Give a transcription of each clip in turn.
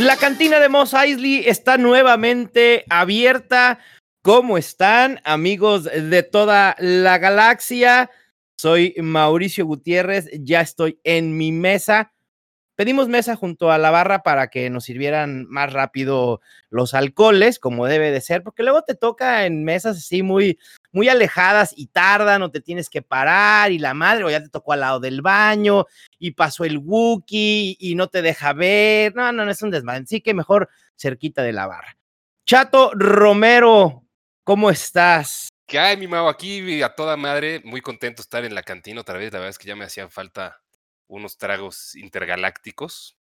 La cantina de Moss Eisley está nuevamente abierta. ¿Cómo están, amigos de toda la galaxia? Soy Mauricio Gutiérrez, ya estoy en mi mesa. Pedimos mesa junto a la barra para que nos sirvieran más rápido los alcoholes, como debe de ser, porque luego te toca en mesas así muy, muy alejadas y tardan o te tienes que parar y la madre o ya te tocó al lado del baño y pasó el Wookiee y no te deja ver. No, no, no es un desmadre. Sí que mejor cerquita de la barra. Chato Romero, ¿cómo estás? ¿Qué hay, mi mago? Aquí a toda madre, muy contento estar en la cantina otra vez. La verdad es que ya me hacían falta unos tragos intergalácticos.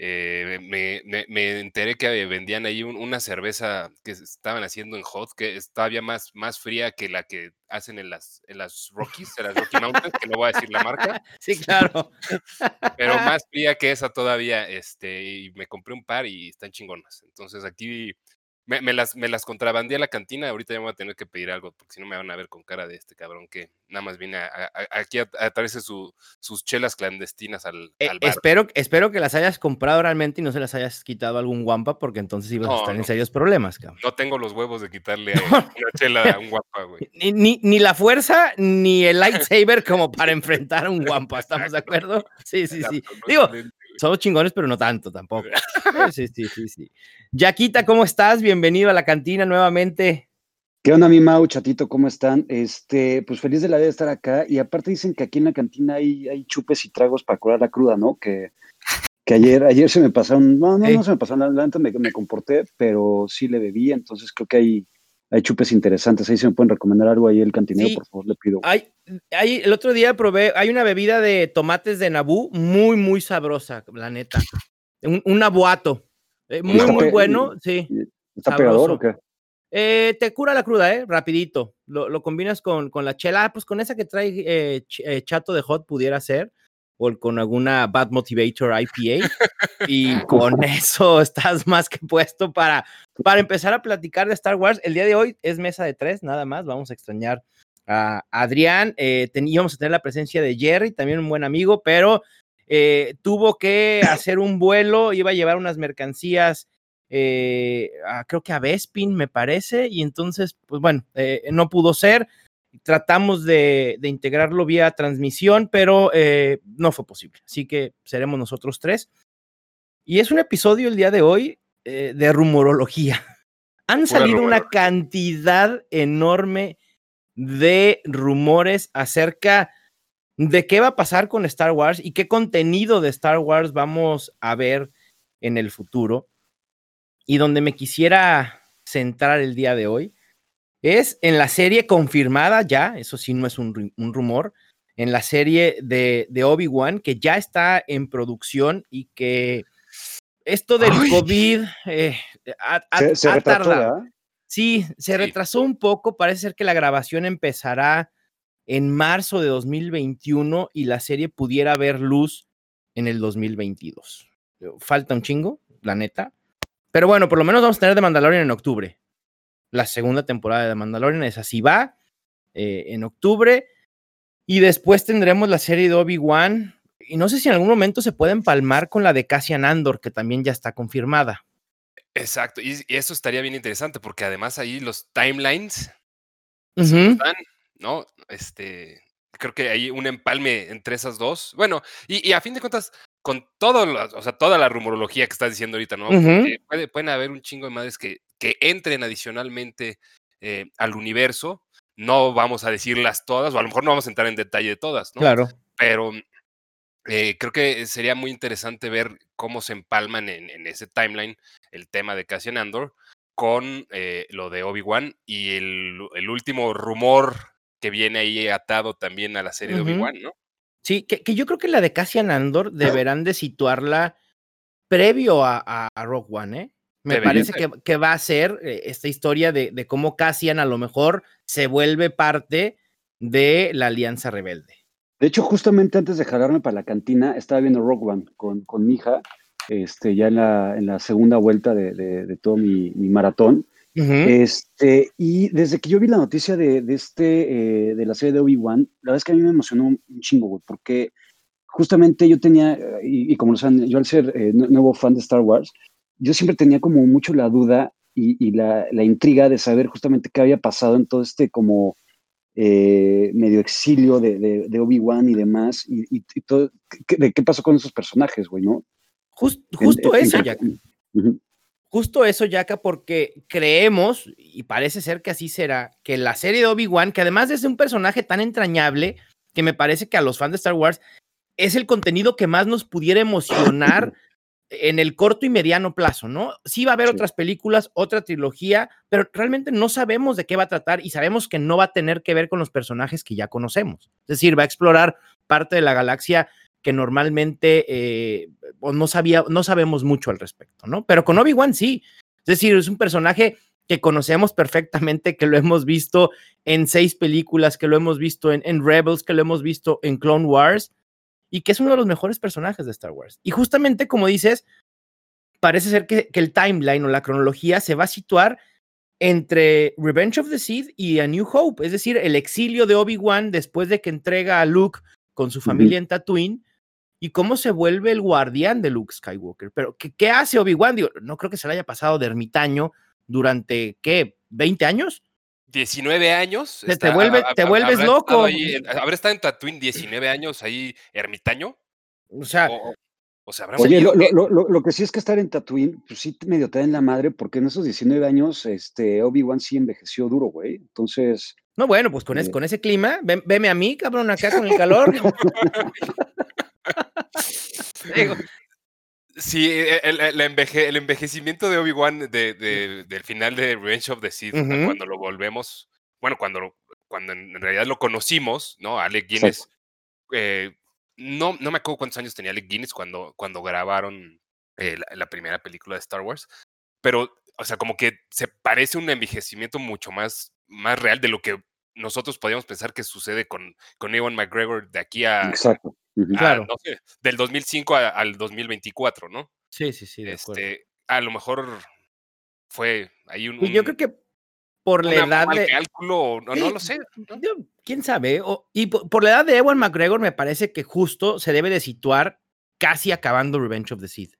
Eh, me, me, me, enteré que vendían ahí una cerveza que estaban haciendo en Hot, que es todavía más, más fría que la que hacen en las, en las Rockies, en las Rocky Mountains, que no voy a decir la marca. Sí, claro. Pero más fría que esa todavía, este, y me compré un par y están chingonas. Entonces aquí me, me, las, me las contrabandé a la cantina, ahorita ya me voy a tener que pedir algo, porque si no me van a ver con cara de este cabrón que nada más viene a, a, aquí a, traerse su, sus chelas clandestinas al, eh, al bar. Espero, espero que las hayas comprado realmente y no se las hayas quitado algún guampa, porque entonces ibas no, a estar no. en serios problemas, cabrón. No tengo los huevos de quitarle a una chela a un guampa, güey. Ni, ni, ni, la fuerza ni el lightsaber como para enfrentar a un guampa, ¿estamos de acuerdo? Sí, sí, sí. Digo, somos chingones, pero no tanto tampoco. Sí, sí, sí, sí. Yaquita, ¿cómo estás? Bienvenido a la cantina nuevamente. ¿Qué onda, mi Mau, chatito? ¿Cómo están? Este, pues feliz de la vida de estar acá. Y aparte dicen que aquí en la cantina hay, hay chupes y tragos para curar la cruda, ¿no? Que, que ayer, ayer se me pasaron, no, no, no se me pasaron, la me, me comporté, pero sí le bebí, entonces creo que hay, hay chupes interesantes. Ahí se me pueden recomendar algo ahí el cantinero, sí, por favor, le pido. Hay, hay, el otro día probé, hay una bebida de tomates de Nabú muy, muy sabrosa, la neta. Un, un abuato. Eh, muy, muy bueno, sí. ¿Está pegador o qué? Eh, te cura la cruda, ¿eh? Rapidito. Lo, lo combinas con, con, la chela, ah, pues con esa que trae eh, ch chato de hot pudiera ser, o con alguna Bad Motivator IPA, y con eso estás más que puesto para, para empezar a platicar de Star Wars. El día de hoy es mesa de tres, nada más, vamos a extrañar a Adrián, eh, teníamos a tener la presencia de Jerry, también un buen amigo, pero eh, tuvo que hacer un vuelo, iba a llevar unas mercancías, eh, a, creo que a Bespin, me parece, y entonces, pues bueno, eh, no pudo ser. Tratamos de, de, integrarlo vía transmisión, pero eh, no fue posible. Así que seremos nosotros tres. Y es un episodio el día de hoy eh, de rumorología. Han salido una cantidad enorme de rumores acerca de qué va a pasar con Star Wars y qué contenido de Star Wars vamos a ver en el futuro. Y donde me quisiera centrar el día de hoy es en la serie confirmada ya, eso sí no es un, un rumor, en la serie de, de Obi-Wan que ya está en producción y que esto del Ay. COVID eh, ha, ha, se, ha tardado. Sí, se sí. retrasó un poco, parece ser que la grabación empezará en marzo de 2021 y la serie pudiera ver luz en el 2022. Falta un chingo, la neta. Pero bueno, por lo menos vamos a tener de Mandalorian en octubre. La segunda temporada de Mandalorian es así va, eh, en octubre. Y después tendremos la serie de Obi-Wan. Y no sé si en algún momento se puede empalmar con la de Cassian Andor, que también ya está confirmada. Exacto, y, y eso estaría bien interesante, porque además ahí los timelines uh -huh. están, ¿no? Este, creo que hay un empalme entre esas dos. Bueno, y, y a fin de cuentas, con todo, o sea, toda la rumorología que estás diciendo ahorita, ¿no? Uh -huh. puede, pueden haber un chingo de madres que, que entren adicionalmente eh, al universo. No vamos a decirlas todas, o a lo mejor no vamos a entrar en detalle de todas, ¿no? Claro. Pero eh, creo que sería muy interesante ver cómo se empalman en, en ese timeline el tema de Cassian Andor con eh, lo de Obi-Wan y el, el, último rumor que viene ahí atado también a la serie uh -huh. de Obi-Wan, ¿no? Sí, que, que, yo creo que la de Cassian Andor deberán de situarla previo a, a, a Rogue One, ¿eh? Me Debería parece que, que, va a ser eh, esta historia de, de, cómo Cassian a lo mejor se vuelve parte de la Alianza Rebelde. De hecho, justamente antes de jalarme para la cantina, estaba viendo Rogue One con, con mi hija, este, ya en la, en la segunda vuelta de, de, de todo mi, mi maratón. Uh -huh. este, y desde que yo vi la noticia de, de este, eh, de la serie de Obi-Wan, la verdad es que a mí me emocionó un, chingo, güey, porque justamente yo tenía, y, y, como lo saben, yo al ser eh, nuevo fan de Star Wars, yo siempre tenía como mucho la duda y, la, intriga de saber justamente qué había pasado en todo este como eh, medio exilio de, Obi-Wan y demás, y, todo, de qué pasó con esos personajes, güey, ¿no? justo eso, Yaka. Justo eso, Yaka, porque creemos, y parece ser que así será, que la serie de Obi-Wan, que además de ser un personaje tan entrañable, que me parece que a los fans de Star Wars es el contenido que más nos pudiera emocionar en el corto y mediano plazo, ¿no? Sí va a haber otras películas, otra trilogía, pero realmente no sabemos de qué va a tratar y sabemos que no va a tener que ver con los personajes que ya conocemos. Es decir, va a explorar parte de la galaxia que normalmente eh, no, sabía, no sabemos mucho al respecto, ¿no? Pero con Obi-Wan sí. Es decir, es un personaje que conocemos perfectamente, que lo hemos visto en seis películas, que lo hemos visto en, en Rebels, que lo hemos visto en Clone Wars y que es uno de los mejores personajes de Star Wars. Y justamente como dices, parece ser que, el timeline o la cronología se va a situar entre Revenge of the Sith y A New Hope, es decir, el exilio de Obi-Wan después de que entrega a Luke con su familia en Tatooine y cómo se vuelve el guardián de Luke Skywalker. Pero, ¿qué, qué hace Obi-Wan? no creo que se le haya pasado de ermitaño durante, ¿qué? ¿20 años? 19 años. Te, te, te vuelves loco. ¿Habrá estado en Tatooine 19 años ahí ermitaño? O sea, o, sea Oye, lo, lo, lo, que sí es que estar en Tatooine, pues sí medio te da en la madre, porque en esos 19 años, este, Obi-Wan sí envejeció duro, güey. Entonces. No, bueno, pues con, ese, eh. con ese clima, veme a mí, cabrón, acá con el calor. Sí, e, el, el, envejecimiento de Obi-Wan de, del final de Revenge of the Sith, cuando lo volvemos, bueno, cuando, cuando en realidad lo conocimos, ¿no? Alec Guinness, eh, no, no me acuerdo cuántos años tenía Alec Guinness cuando, cuando grabaron eh, la, primera película de Star Wars, pero, o sea, como que se parece un envejecimiento mucho más, más real de lo que nosotros podíamos pensar que sucede con, con Ewan McGregor de aquí a, Exacto claro. no sé, del 2005 al 2024, ¿no? Sí, sí, sí. este, a lo mejor fue ahí un. Y yo creo que por la edad de. cálculo, no, no lo sé. Quién sabe. y por, la edad de Ewan McGregor, me parece que justo se debe de situar casi acabando Revenge of the Sith.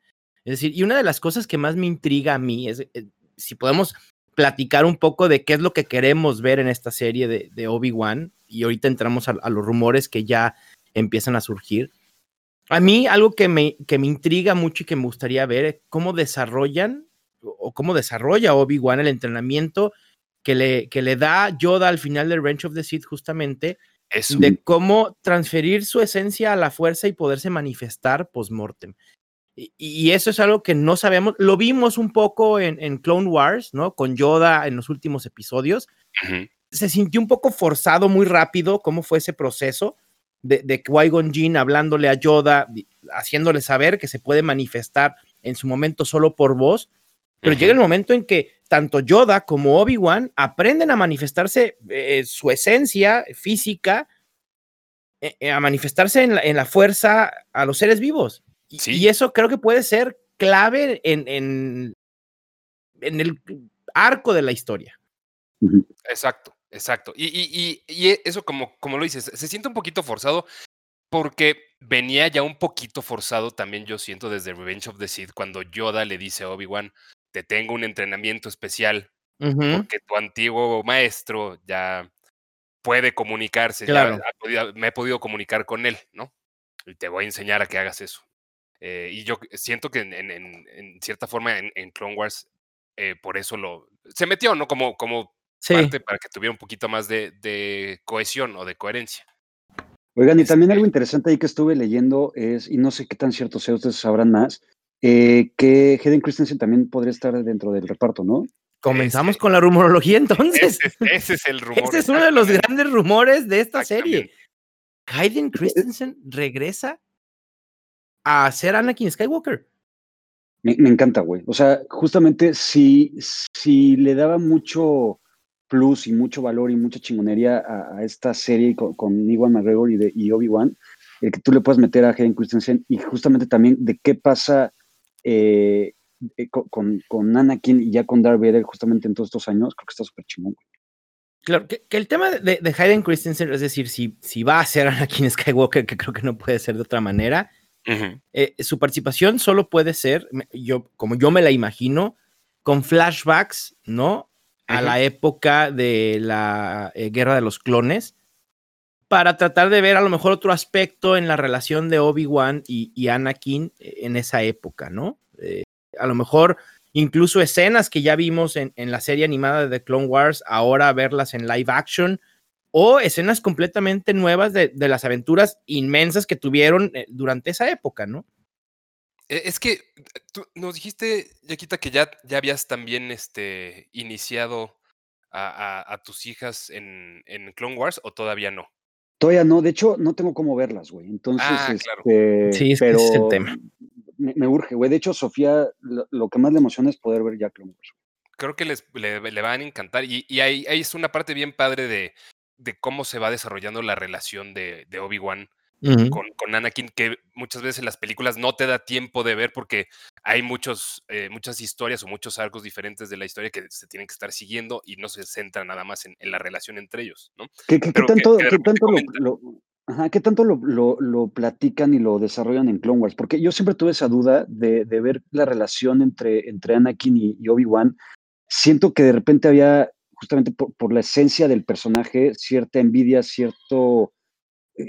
Es decir, y una de las cosas que más me intriga a mí es eh, si podemos platicar un poco de qué es lo que queremos ver en esta serie de, de Obi-Wan. Y ahorita entramos a, los rumores que ya empiezan a surgir. A mí algo que me, que me intriga mucho y que me gustaría ver es cómo desarrollan o cómo desarrolla Obi-Wan el entrenamiento que le, que le da Yoda al final del Range of the Sith justamente de cómo transferir su esencia a la fuerza y poderse manifestar post-mortem. Y, eso es algo que no sabemos. Lo vimos un poco en, en Clone Wars, ¿no? Con Yoda en los últimos episodios. Se sintió un poco forzado muy rápido cómo fue ese proceso de, de Qui-Gon Jinn hablándole a Yoda, haciéndole saber que se puede manifestar en su momento solo por voz, pero llega el momento en que tanto Yoda como Obi-Wan aprenden a manifestarse eh, su esencia física, eh, eh, a manifestarse en la, fuerza a los seres vivos. Y, eso creo que puede ser clave en, en, en el arco de la historia. Exacto. Exacto. Y, y, y, e, eso, como, como lo dices, se siente un poquito forzado porque venía ya un poquito forzado también, yo siento, desde Revenge of the Sith, cuando Yoda le dice a Obi-Wan, te tengo un entrenamiento especial, porque tu antiguo maestro ya puede comunicarse, ya me he podido comunicar con él, ¿no? Y te voy a enseñar a que hagas eso. Eh, y yo siento que en, en, en cierta forma en, Clone Wars, eh, por eso lo... Se metió, ¿no? Como, como para que tuviera un poquito más de, cohesión o de coherencia. Oigan, y también algo este interesante ahí que estuve leyendo es, y no sé qué tan cierto sea, ustedes sabrán más, eh, que Hayden Christensen también podría estar dentro del reparto, ¿no? Comenzamos con la rumorología entonces. Ese, es el rumor. Ese es uno de los grandes rumores de esta serie. Hayden Christensen regresa a ser Anakin Skywalker. Me, encanta, güey. O sea, justamente si, si le daba mucho plus y mucho valor y mucha chingonería a, esta serie con, con Iwan McGregor y, de, y Obi-Wan, el que tú le puedas meter a Hayden Christensen y justamente también de qué pasa eh, eh, con, con, Anakin y ya con Darth Vader justamente en todos estos años, creo que está súper chingón. Claro, que, el tema de, de, Hayden Christensen, es decir, si, si va a ser Anakin Skywalker, que creo que no puede ser de otra manera, Eh, su participación solo puede ser, yo, como yo me la imagino, con flashbacks, ¿no? A la época de la eh, Guerra de los Clones, para tratar de ver a lo mejor otro aspecto en la relación de Obi-Wan y, Anakin en esa época, ¿no? Eh, a lo mejor incluso escenas que ya vimos en, la serie animada de The Clone Wars, ahora verlas en live action, o escenas completamente nuevas de, las aventuras inmensas que tuvieron eh, durante esa época, ¿no? E, es que tú nos dijiste, Yaquita, que ya, ya habías también este, iniciado a, tus hijas en, Clone Wars o todavía no. Todavía no, de hecho no tengo cómo verlas, güey. Entonces, ah, este, sí, es pero el tema. Me, urge, güey. De hecho, Sofía, lo, que más le emociona es poder ver ya Clone Wars. Creo que les, le, van a encantar. Y, y ahí, es una parte bien padre de, de cómo se va desarrollando la relación de, de Obi-Wan con, Anakin, que muchas veces en las películas no te da tiempo de ver porque hay muchos, eh, muchas historias o muchos arcos diferentes de la historia que se tienen que estar siguiendo y no se centra nada más en, la relación entre ellos, ¿no? ¿Qué, tanto, tanto, lo, platican y lo desarrollan en Clone Wars? Porque yo siempre tuve esa duda de, ver la relación entre, entre Anakin y, Obi-Wan. Siento que de repente había justamente por, la esencia del personaje, cierta envidia, cierto,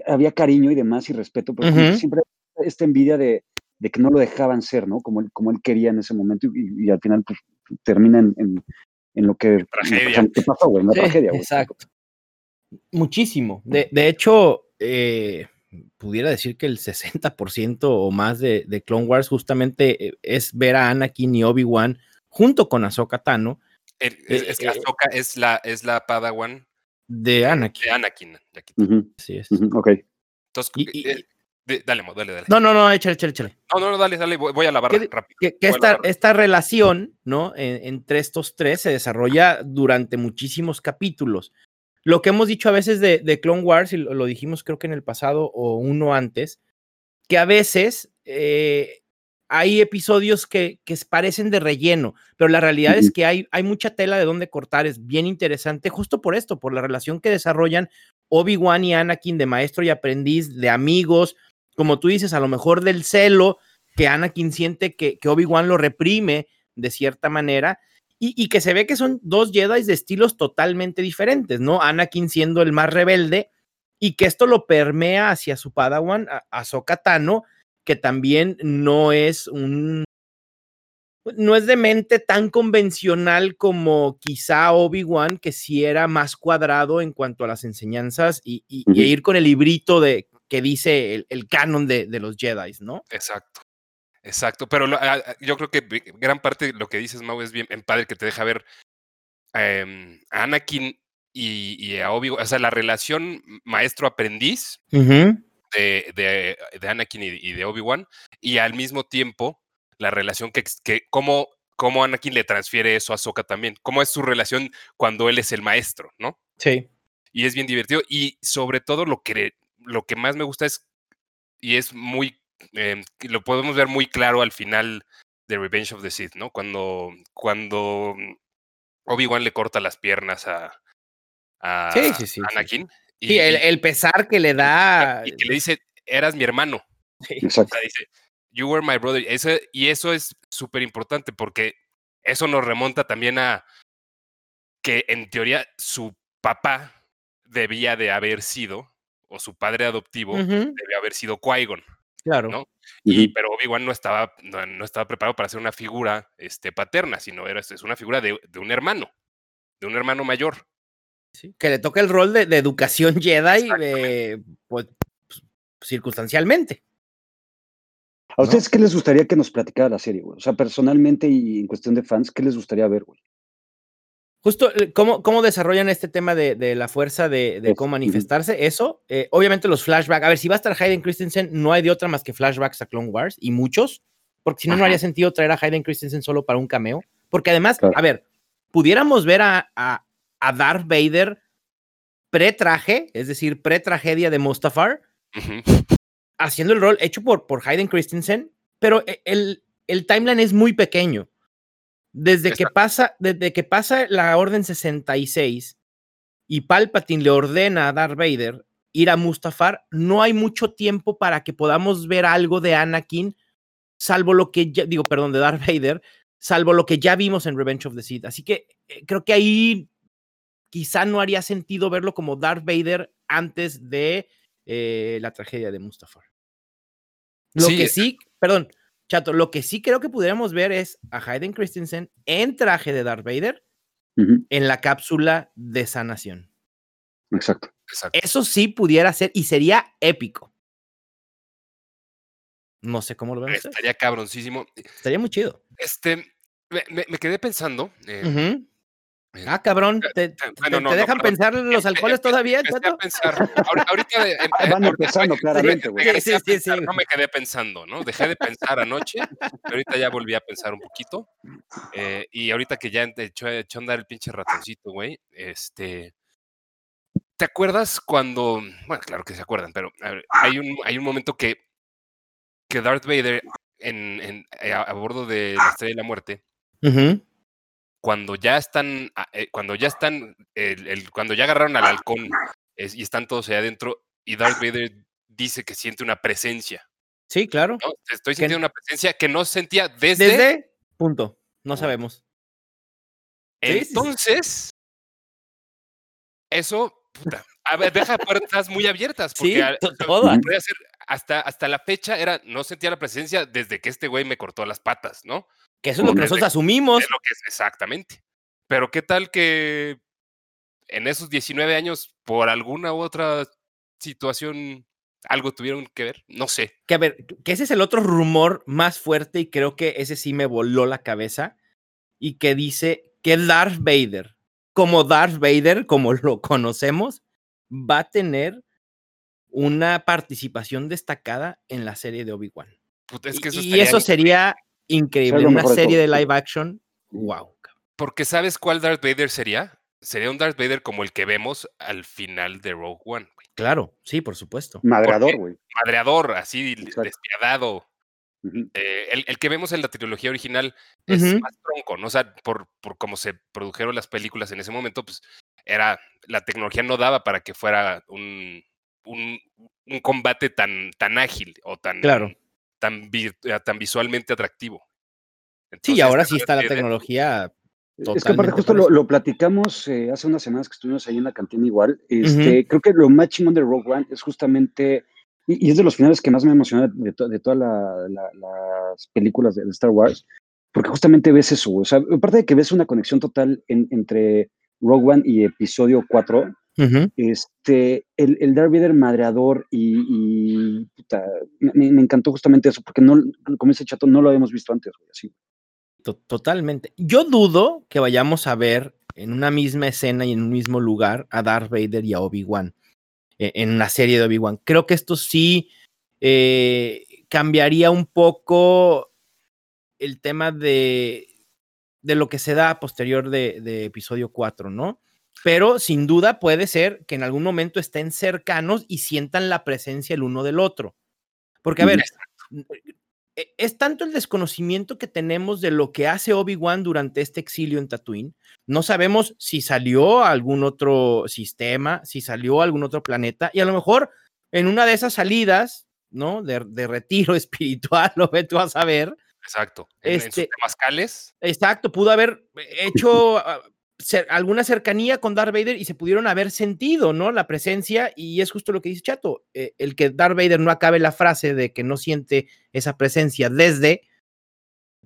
había cariño y demás y respeto, pero siempre esta envidia de, que no lo dejaban ser, ¿no? Como él, como él quería en ese momento y, al final pues, termina en, lo que, pasó, güey, una tragedia, Exacto. Muchísimo. De, hecho, eh, pudiera decir que el 60% o más de, de, Clone Wars justamente eh, es ver a Anakin y Obi-Wan junto con Ahsoka Tano. es, eh, que Ahsoka es la, es la Padawan de Anakin. De Anakin. Sí es. ok. Entonces, eh, dale, dale, dale. No, no, no, échale, échale, échale. No, no, no, dale, dale, voy, a la barra rápido. Que, esta, esta, relación, ¿no? entre estos tres se desarrolla durante muchísimos capítulos. Lo que hemos dicho a veces de, de Clone Wars, y lo, dijimos creo que en el pasado o uno antes, que a veces eh, hay episodios que, que, parecen de relleno, pero la realidad es que hay, hay mucha tela de dónde cortar, es bien interesante justo por esto, por la relación que desarrollan Obi-Wan y Anakin de maestro y aprendiz, de amigos, como tú dices, a lo mejor del celo que Anakin siente que, que Obi-Wan lo reprime de cierta manera. Y, y, que se ve que son dos Jedi de estilos totalmente diferentes, ¿no? Anakin siendo el más rebelde y que esto lo permea hacia su Padawan, a, a Tano, que también no es un no es de mente tan convencional como quizá Obi-Wan, que sí era más cuadrado en cuanto a las enseñanzas y, ir con el librito de, que dice el, canon de, los Jedi, ¿no? Exacto. Exacto, pero yo creo que gran parte de lo que dices, Mau, es bien en padre que te deja ver em, a Anakin y, a Obi-Wan, o sea, la relación maestro-aprendiz de, de, Anakin y, de Obi-Wan, y al mismo tiempo la relación que, que cómo, cómo Anakin le transfiere eso a Soka también, cómo es su relación cuando él es el maestro, ¿no? Sí. Y es bien divertido, y sobre todo lo que, lo que más me gusta es, y es muy, em, lo podemos ver muy claro al final de Revenge of the Sith, ¿no? Cuando, cuando Obi-Wan le corta las piernas a, a Anakin. Sí, el, pesar que le da. Y que le dice, eras mi hermano. Exacto. dice, you were my brother. y eso es súper importante porque eso nos remonta también a que en teoría su papá debía de haber sido, o su padre adoptivo debía haber sido Qui-Gon. Claro. ¿no? Y, pero Obi-Wan no estaba, no, estaba preparado para ser una figura este, paterna, sino era, es una figura de, de un hermano, de un hermano mayor que le toca el rol de, educación Jedi, eh, pues, circunstancialmente. ¿A ustedes qué les gustaría que nos platicara la serie, güey? O sea, personalmente y en cuestión de fans, ¿qué les gustaría ver, güey? Justo, eh, ¿cómo, cómo desarrollan este tema de, la fuerza de, cómo manifestarse? Eso, eh, obviamente los flashbacks. A ver, si va a estar Hayden Christensen, no hay de otra más que flashbacks a Clone Wars, y muchos, porque si no, no haría sentido traer a Hayden Christensen solo para un cameo. Porque además, a ver, pudiéramos ver a, a Darth Vader pre-traje, es decir, pre-tragedia de Mustafar, haciendo el rol hecho por, por Hayden Christensen, pero e, el, el timeline es muy pequeño. Desde que, pasa, desde que pasa la Orden 66 y Palpatine le ordena a Darth Vader ir a Mustafar, no hay mucho tiempo para que podamos ver algo de Anakin, salvo lo que ya, digo, perdón, de Darth Vader, salvo lo que ya vimos en Revenge of the Sith. Así que eh, creo que ahí quizá no haría sentido verlo como Darth Vader antes de eh, la tragedia de Mustafar. Lo que sí, perdón, Chato, lo que sí creo que pudiéramos ver es a Hayden Christensen en traje de Darth Vader en la cápsula de sanación. Exacto. Eso sí pudiera ser y sería épico. No sé cómo lo ven. Estaría cabroncísimo. Estaría muy chido. Este, me, quedé pensando. Eh, Ah, cabrón, ¿te, dejan pensar en los alcoholes todavía? A pensar. Ahorita van empezando, claramente, güey. Sí, sí, sí, no me quedé pensando, ¿no? Dejé de pensar anoche, pero ahorita ya volví a pensar un poquito. Eh, y ahorita que ya echó, echó a andar el pinche ratoncito, güey, este... ¿Te acuerdas cuando, bueno, claro que se acuerdan, pero hay un, hay un momento que, que Darth Vader en, en eh, a, bordo de la Estrella de la Muerte cuando ya están, ah, eh, cuando ya están, el, cuando ya agarraron al halcón y están todos allá adentro, y Darth Vader dice que siente una presencia. Sí, claro. Estoy sintiendo una presencia que no sentía desde. Desde. Punto. No sabemos. Entonces, eso, puta, a ver, deja puertas muy abiertas. Porque sí, hasta, hasta la fecha era, no sentía la presencia desde que este güey me cortó las patas, ¿no? Que eso es lo que nosotros asumimos. Es lo que es, exactamente. Pero qué tal que en esos 19 años, por alguna u otra situación, algo tuvieron que ver, no sé. Que a ver, que ese es el otro rumor más fuerte y creo que ese sí me voló la cabeza y que dice que Darth Vader, como Darth Vader, como lo conocemos, va a tener una participación destacada en la serie de Obi-Wan. y eso sería increíble. Una serie de live action, wow. Porque ¿sabes cuál Darth Vader sería? Sería un Darth Vader como el que vemos al final de Rogue One. Claro, sí, por supuesto. Madreador, güey. Madreador, así despiadado. Eh, el, que vemos en la trilogía original es más tronco, ¿no? O sea, por, por cómo se produjeron las películas en ese momento, pues era, la tecnología no daba para que fuera un, un, un combate tan, tan ágil o tan, claro tan, eh, tan visualmente atractivo. sí, ahora sí está la tecnología. Es que aparte justo lo, platicamos eh, hace unas semanas que estuvimos ahí en la cantina igual. Este, Creo que lo más chingón de Rogue One es justamente, y, es de los finales que más me emociona de, de todas las películas de, Star Wars, porque justamente ves eso, o sea, aparte de que ves una conexión total entre Rogue One y episodio 4, este, el, el Darth Vader madreador y, me, encantó justamente eso, porque no, como ese chato, no lo habíamos visto antes, así. Totalmente. Yo dudo que vayamos a ver en una misma escena y en un mismo lugar a Darth Vader y a Obi-Wan e, en la serie de Obi-Wan. Creo que esto sí eh, cambiaría un poco el tema de, de lo que se da posterior de, de episodio 4, ¿no? Pero sin duda puede ser que en algún momento estén cercanos y sientan la presencia el uno del otro. Porque, a ver, e, es tanto el desconocimiento que tenemos de lo que hace Obi-Wan durante este exilio en Tatooine. No sabemos si salió a algún otro sistema, si salió a algún otro planeta, y a lo mejor en una de esas salidas, ¿no? De, retiro espiritual, lo ve tú a saber. Exacto. En, este, Exacto, pudo haber hecho alguna cercanía con Darth Vader y se pudieron haber sentido, ¿no? La presencia, y es justo lo que dice Chato, eh, el que Darth Vader no acabe la frase de que no siente esa presencia desde,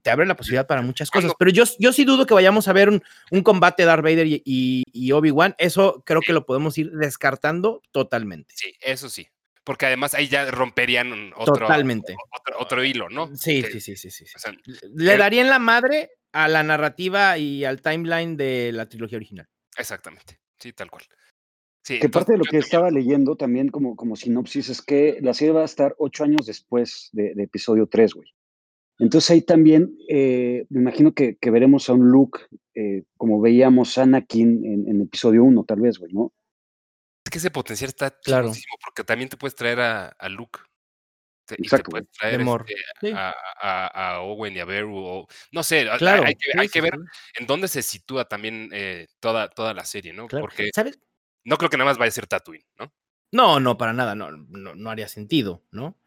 te abre la posibilidad para muchas cosas, pero yo, yo sí dudo que vayamos a ver un, un combate Darth Vader y, Obi-Wan, eso creo que lo podemos ir descartando totalmente. Sí, eso sí, porque además ahí ya romperían otro, Totalmente. otro, hilo, ¿no? Sí, sí, sí, sí, sí. Le darían la madre a la narrativa y al timeline de la trilogía original. Exactamente, sí, tal cual. Sí, que parte de lo que estaba leyendo también como, como sinopsis es que la serie va a estar ocho años después de, episodio 3, güey. Entonces ahí también eh, me imagino que, veremos a un Luke eh, como veíamos a Anakin en, episodio 1, tal vez, güey, ¿no? Es que ese potencial está claro. porque también te puedes traer a, a Luke y te puedes traer este, a, Owen y a Beru, o, no sé, hay, que, hay que ver en dónde se sitúa también eh, toda, toda la serie, ¿no? Porque no creo que nada más vaya a ser Tatooine, ¿no? No, no, para nada, no, no, no haría sentido, ¿no?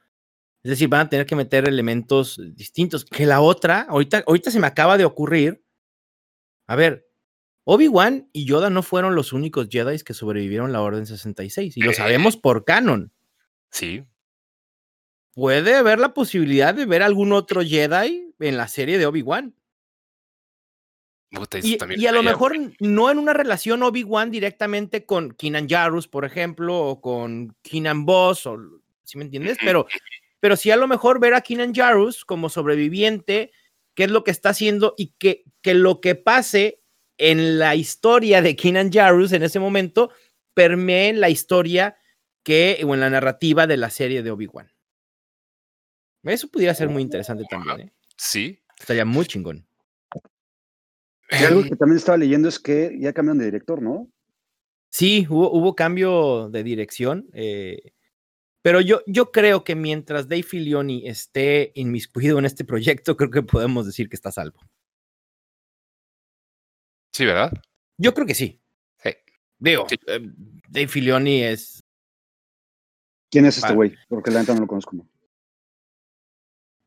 Es decir, van a tener que meter elementos distintos. Que la otra, ahorita, ahorita se me acaba de ocurrir. A ver, Obi-Wan y Yoda no fueron los únicos Jedi que sobrevivieron la Orden 66, y lo sabemos por canon. Sí. Puede haber la posibilidad de ver algún otro Jedi en la serie de Obi-Wan. Y, y, a lo mejor no en una relación Obi-Wan directamente con Kinan Jarus, por ejemplo, o con Kinan Boss, o si me entiendes, pero pero sí a lo mejor ver a Keenan Jarus como sobreviviente, qué es lo que está haciendo y que, que lo que pase en la historia de Keenan Jarus en ese momento permee en la historia que, o en la narrativa de la serie de Obi-Wan. Eso pudiera ser muy interesante también. ¿eh? Sí. Estaría muy chingón. Y algo que también estaba leyendo es que ya cambian de director, ¿no? Sí, hubo, hubo cambio de dirección. Eh, pero yo, yo creo que mientras Dave Filioni esté inmiscuido en este proyecto, creo que podemos decir que está salvo. Sí, ¿verdad? Yo creo que sí. Sí. Digo, eh, Dave Filioni es. ¿Quién es este güey? Porque la neta no lo conozco.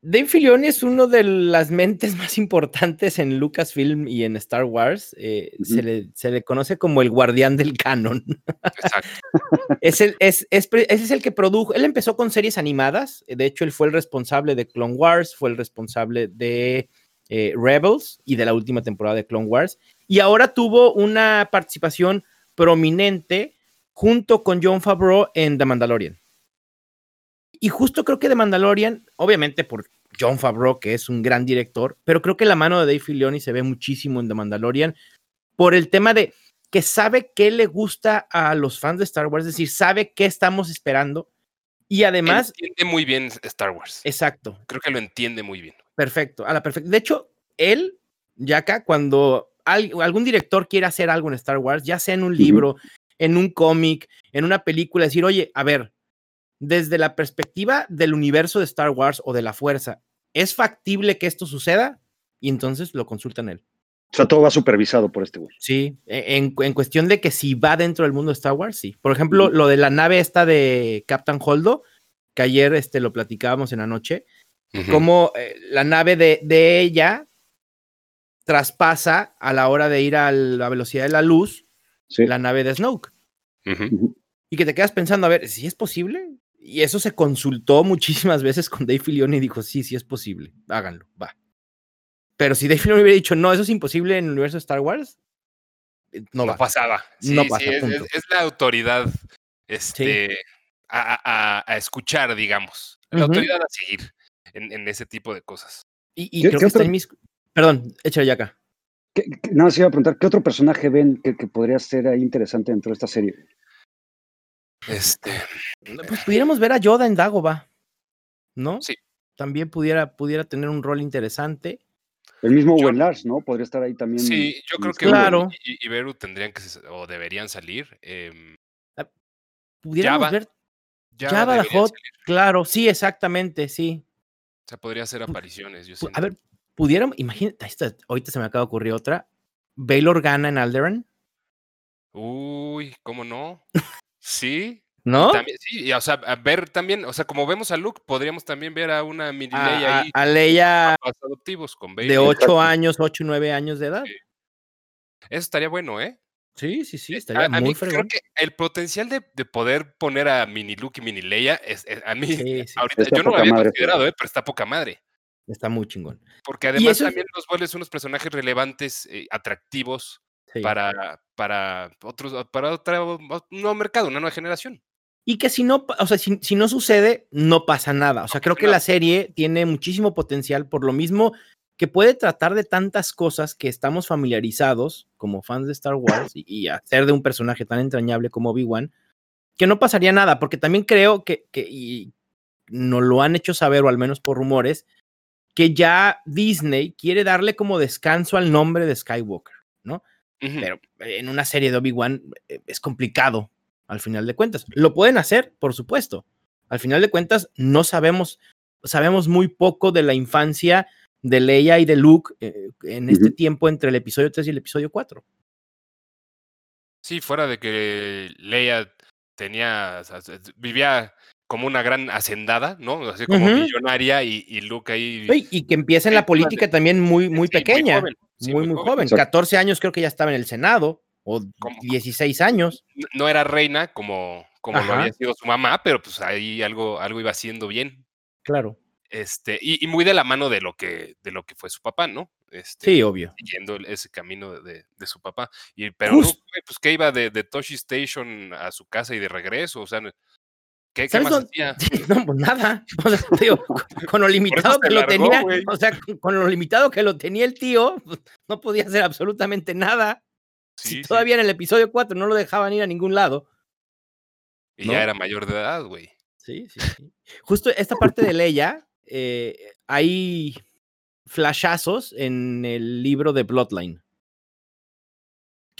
Dave Filoni es uno de las mentes más importantes en Lucasfilm y en Star Wars. Eh, se, le, se, le, conoce como el guardián del canon. Exacto. es, el, es, es el que produjo. Él empezó con series animadas. De hecho, él fue el responsable de Clone Wars, fue el responsable de eh, Rebels y de la última temporada de Clone Wars. Y ahora tuvo una participación prominente junto con John Favreau en The Mandalorian. Y justo creo que The Mandalorian, obviamente por John Favreau, que es un gran director, pero creo que la mano de Dave Filoni se ve muchísimo en The Mandalorian por el tema de que sabe qué le gusta a los fans de Star Wars, es decir, sabe qué estamos esperando y además... Entiende muy bien Star Wars. Exacto. Creo que lo entiende muy bien. Perfecto, a la perfecta. De hecho, él, acá cuando algún director quiere hacer algo en Star Wars, ya sea en un libro, en un cómic, en una película, decir, oye, a ver, desde la perspectiva del universo de Star Wars o de la fuerza, ¿es factible que esto suceda? Y entonces lo consultan él. O sea, todo va supervisado por este güey. Sí, e, en, cuestión de que si va dentro del mundo de Star Wars, sí. Por ejemplo, lo de la nave esta de Captain Holdo, que ayer este, lo platicábamos en la noche, como eh, la nave de, de, ella traspasa a la hora de ir a la velocidad de la luz la nave de Snoke. Y que te quedas pensando, a ver, si es posible, y eso se consultó muchísimas veces con Dave Filoni y dijo, sí, sí es posible, háganlo, va. Pero si Dave Filoni hubiera dicho, no, eso es imposible en el universo de Star Wars, eh, no, no pasaba. no pasa, es, la autoridad este, a, escuchar, digamos. La autoridad a seguir en, ese tipo de cosas. Y, creo que está en mis... Perdón, échale ya acá. Nada más iba a preguntar, ¿qué otro personaje ven que, que podría ser ahí interesante dentro de esta serie? Este. Pues pudiéramos ver a Yoda en Dagoba, ¿no? Sí. También pudiera, pudiera tener un rol interesante. El mismo Owen Lars, ¿no? Podría estar ahí también. Sí, yo creo que claro. y, Beru tendrían que o deberían salir. Eh, pudiéramos ver Java, Java Hot, claro, sí, exactamente, sí. O sea, podría hacer apariciones. Yo a ver, pudieran, imagínate, ahorita se me acaba de ocurrir otra. Baylor gana en Alderan. Uy, ¿cómo no? Sí. ¿No? También, sí, o sea, a ver también, o sea, como vemos a Luke, podríamos también ver a una mini Leia ahí. A Leia adoptivos con de 8 años, 8 y 9 años de edad. Eso estaría bueno, ¿eh? Sí, sí, sí, estaría muy mí Creo que el potencial de, de, poder poner a Mini Luke y Mini Leia, es, a mí, ahorita, yo no lo había considerado, ¿eh? pero está poca madre. Está muy chingón. Porque además también los vuelves unos personajes relevantes, eh, atractivos, para, para otros, para otra, un nuevo mercado, una nueva generación. Y que si no, o sea, si, no sucede, no pasa nada. O sea, creo que la serie tiene muchísimo potencial por lo mismo que puede tratar de tantas cosas que estamos familiarizados como fans de Star Wars y, hacer de un personaje tan entrañable como Obi-Wan, que no pasaría nada, porque también creo que, que y nos lo han hecho saber, o al menos por rumores, que ya Disney quiere darle como descanso al nombre de Skywalker, ¿no? Pero en una serie de Obi-Wan eh, es complicado, al final de cuentas. Lo pueden hacer, por supuesto. Al final de cuentas, no sabemos, sabemos muy poco de la infancia de Leia y de Luke eh, en este tiempo entre el episodio 3 y el episodio 4. Sí, fuera de que Leia tenía, vivía como una gran hacendada, ¿no? Así como millonaria y, Luke ahí. y que empieza en la política también muy, muy pequeña. Muy, muy, joven. 14 años creo que ya estaba en el Senado, o 16 años. No era reina como, como lo había sido su mamá, pero pues ahí algo, algo iba haciendo bien. Claro. Este, y, muy de la mano de lo que, de lo que fue su papá, ¿no? Este, sí, obvio. Siguiendo ese camino de, su papá. Y, pero no, pues que iba de, de, Toshi Station a su casa y de regreso, o sea, ¿qué, qué más hacía? No, pues nada. con, lo limitado que lo tenía, o sea, con, lo limitado que lo tenía el tío, pues, no podía hacer absolutamente nada. si todavía en el episodio 4 no lo dejaban ir a ningún lado. Y ya era mayor de edad, güey. Sí, sí, sí. Justo esta parte de Leia, eh, hay flashazos en el libro de Bloodline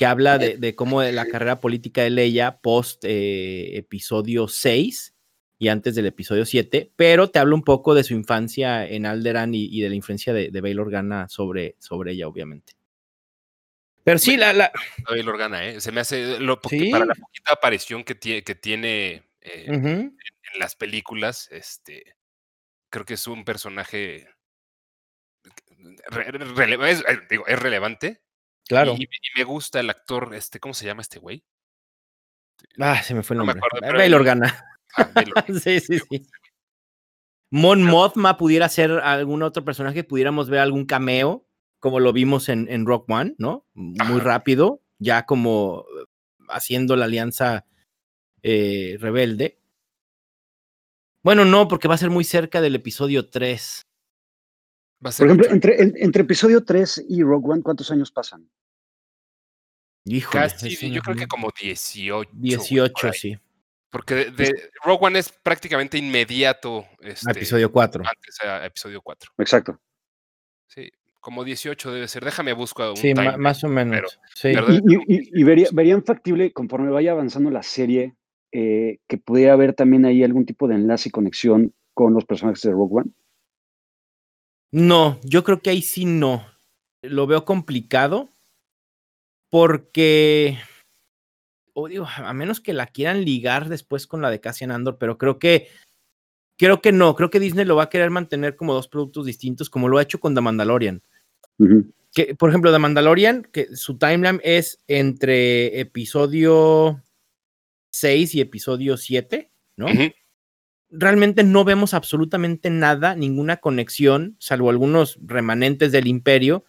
que habla de, cómo la carrera política de Leia post eh, episodio 6 y antes del episodio 7, pero te habla un poco de su infancia en Alderan y, de la influencia de, de Bail Organa sobre, sobre ella, obviamente. Pero sí, la, la... Bail Organa, ¿eh? Se me hace lo, para la poquita aparición que tiene, que tiene eh, en, las películas, este, creo que es un personaje es, eh, digo, es relevante. Claro. Y, me gusta el actor, este, ¿cómo se llama este güey? Ah, se me fue el nombre. No me Organa. Ah, sí, sí, sí. Mon Mothma pudiera ser algún otro personaje, pudiéramos ver algún cameo, como lo vimos en, en Rock One, ¿no? Muy rápido, ya como haciendo la alianza eh, rebelde. Bueno, no, porque va a ser muy cerca del episodio 3. Por ejemplo, entre, entre, episodio 3 y Rogue One, ¿cuántos años pasan? Híjole, Casi, yo creo que como 18. 18, sí. Porque de, Rogue One es prácticamente inmediato. Este, episodio 4. Antes a episodio 4. Exacto. Sí, como 18 debe ser. Déjame buscar un Sí, más o menos. sí. Y, verían factible, conforme vaya avanzando la serie, eh, que pudiera haber también ahí algún tipo de enlace y conexión con los personajes de Rogue One. No, yo creo que ahí sí no. Lo veo complicado porque, o digo, a menos que la quieran ligar después con la de Cassian Andor, pero creo que, creo que no. Creo que Disney lo va a querer mantener como dos productos distintos, como lo ha hecho con The Mandalorian. Que, por ejemplo, The Mandalorian, que su timeline es entre episodio 6 y episodio 7, ¿no? Realmente no vemos absolutamente nada, ninguna conexión, salvo algunos remanentes del imperio,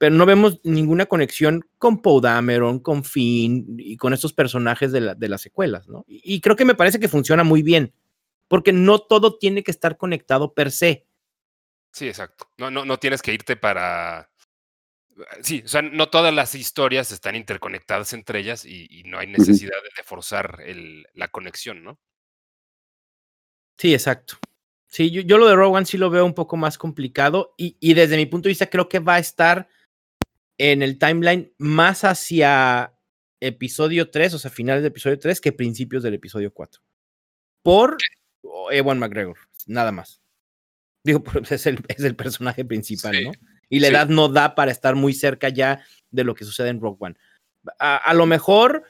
pero no vemos ninguna conexión con Poe Dameron, con Finn y con estos personajes de, de las secuelas, ¿no? Y, creo que me parece que funciona muy bien, porque no todo tiene que estar conectado per se. Sí, exacto. No, no, no tienes que irte para Sí, o sea, no todas las historias están interconectadas entre ellas y, no hay necesidad de, forzar la conexión, ¿no? Sí, exacto. Sí, yo, lo de Rogue One sí lo veo un poco más complicado y, desde mi punto de vista creo que va a estar en el timeline más hacia episodio 3, o sea, finales del episodio 3 que principios del episodio 4. Por Ewan McGregor, nada más. Digo, es el, es el personaje principal, ¿no? y la edad no da para estar muy cerca ya de lo que sucede en Rogue One. A, lo mejor,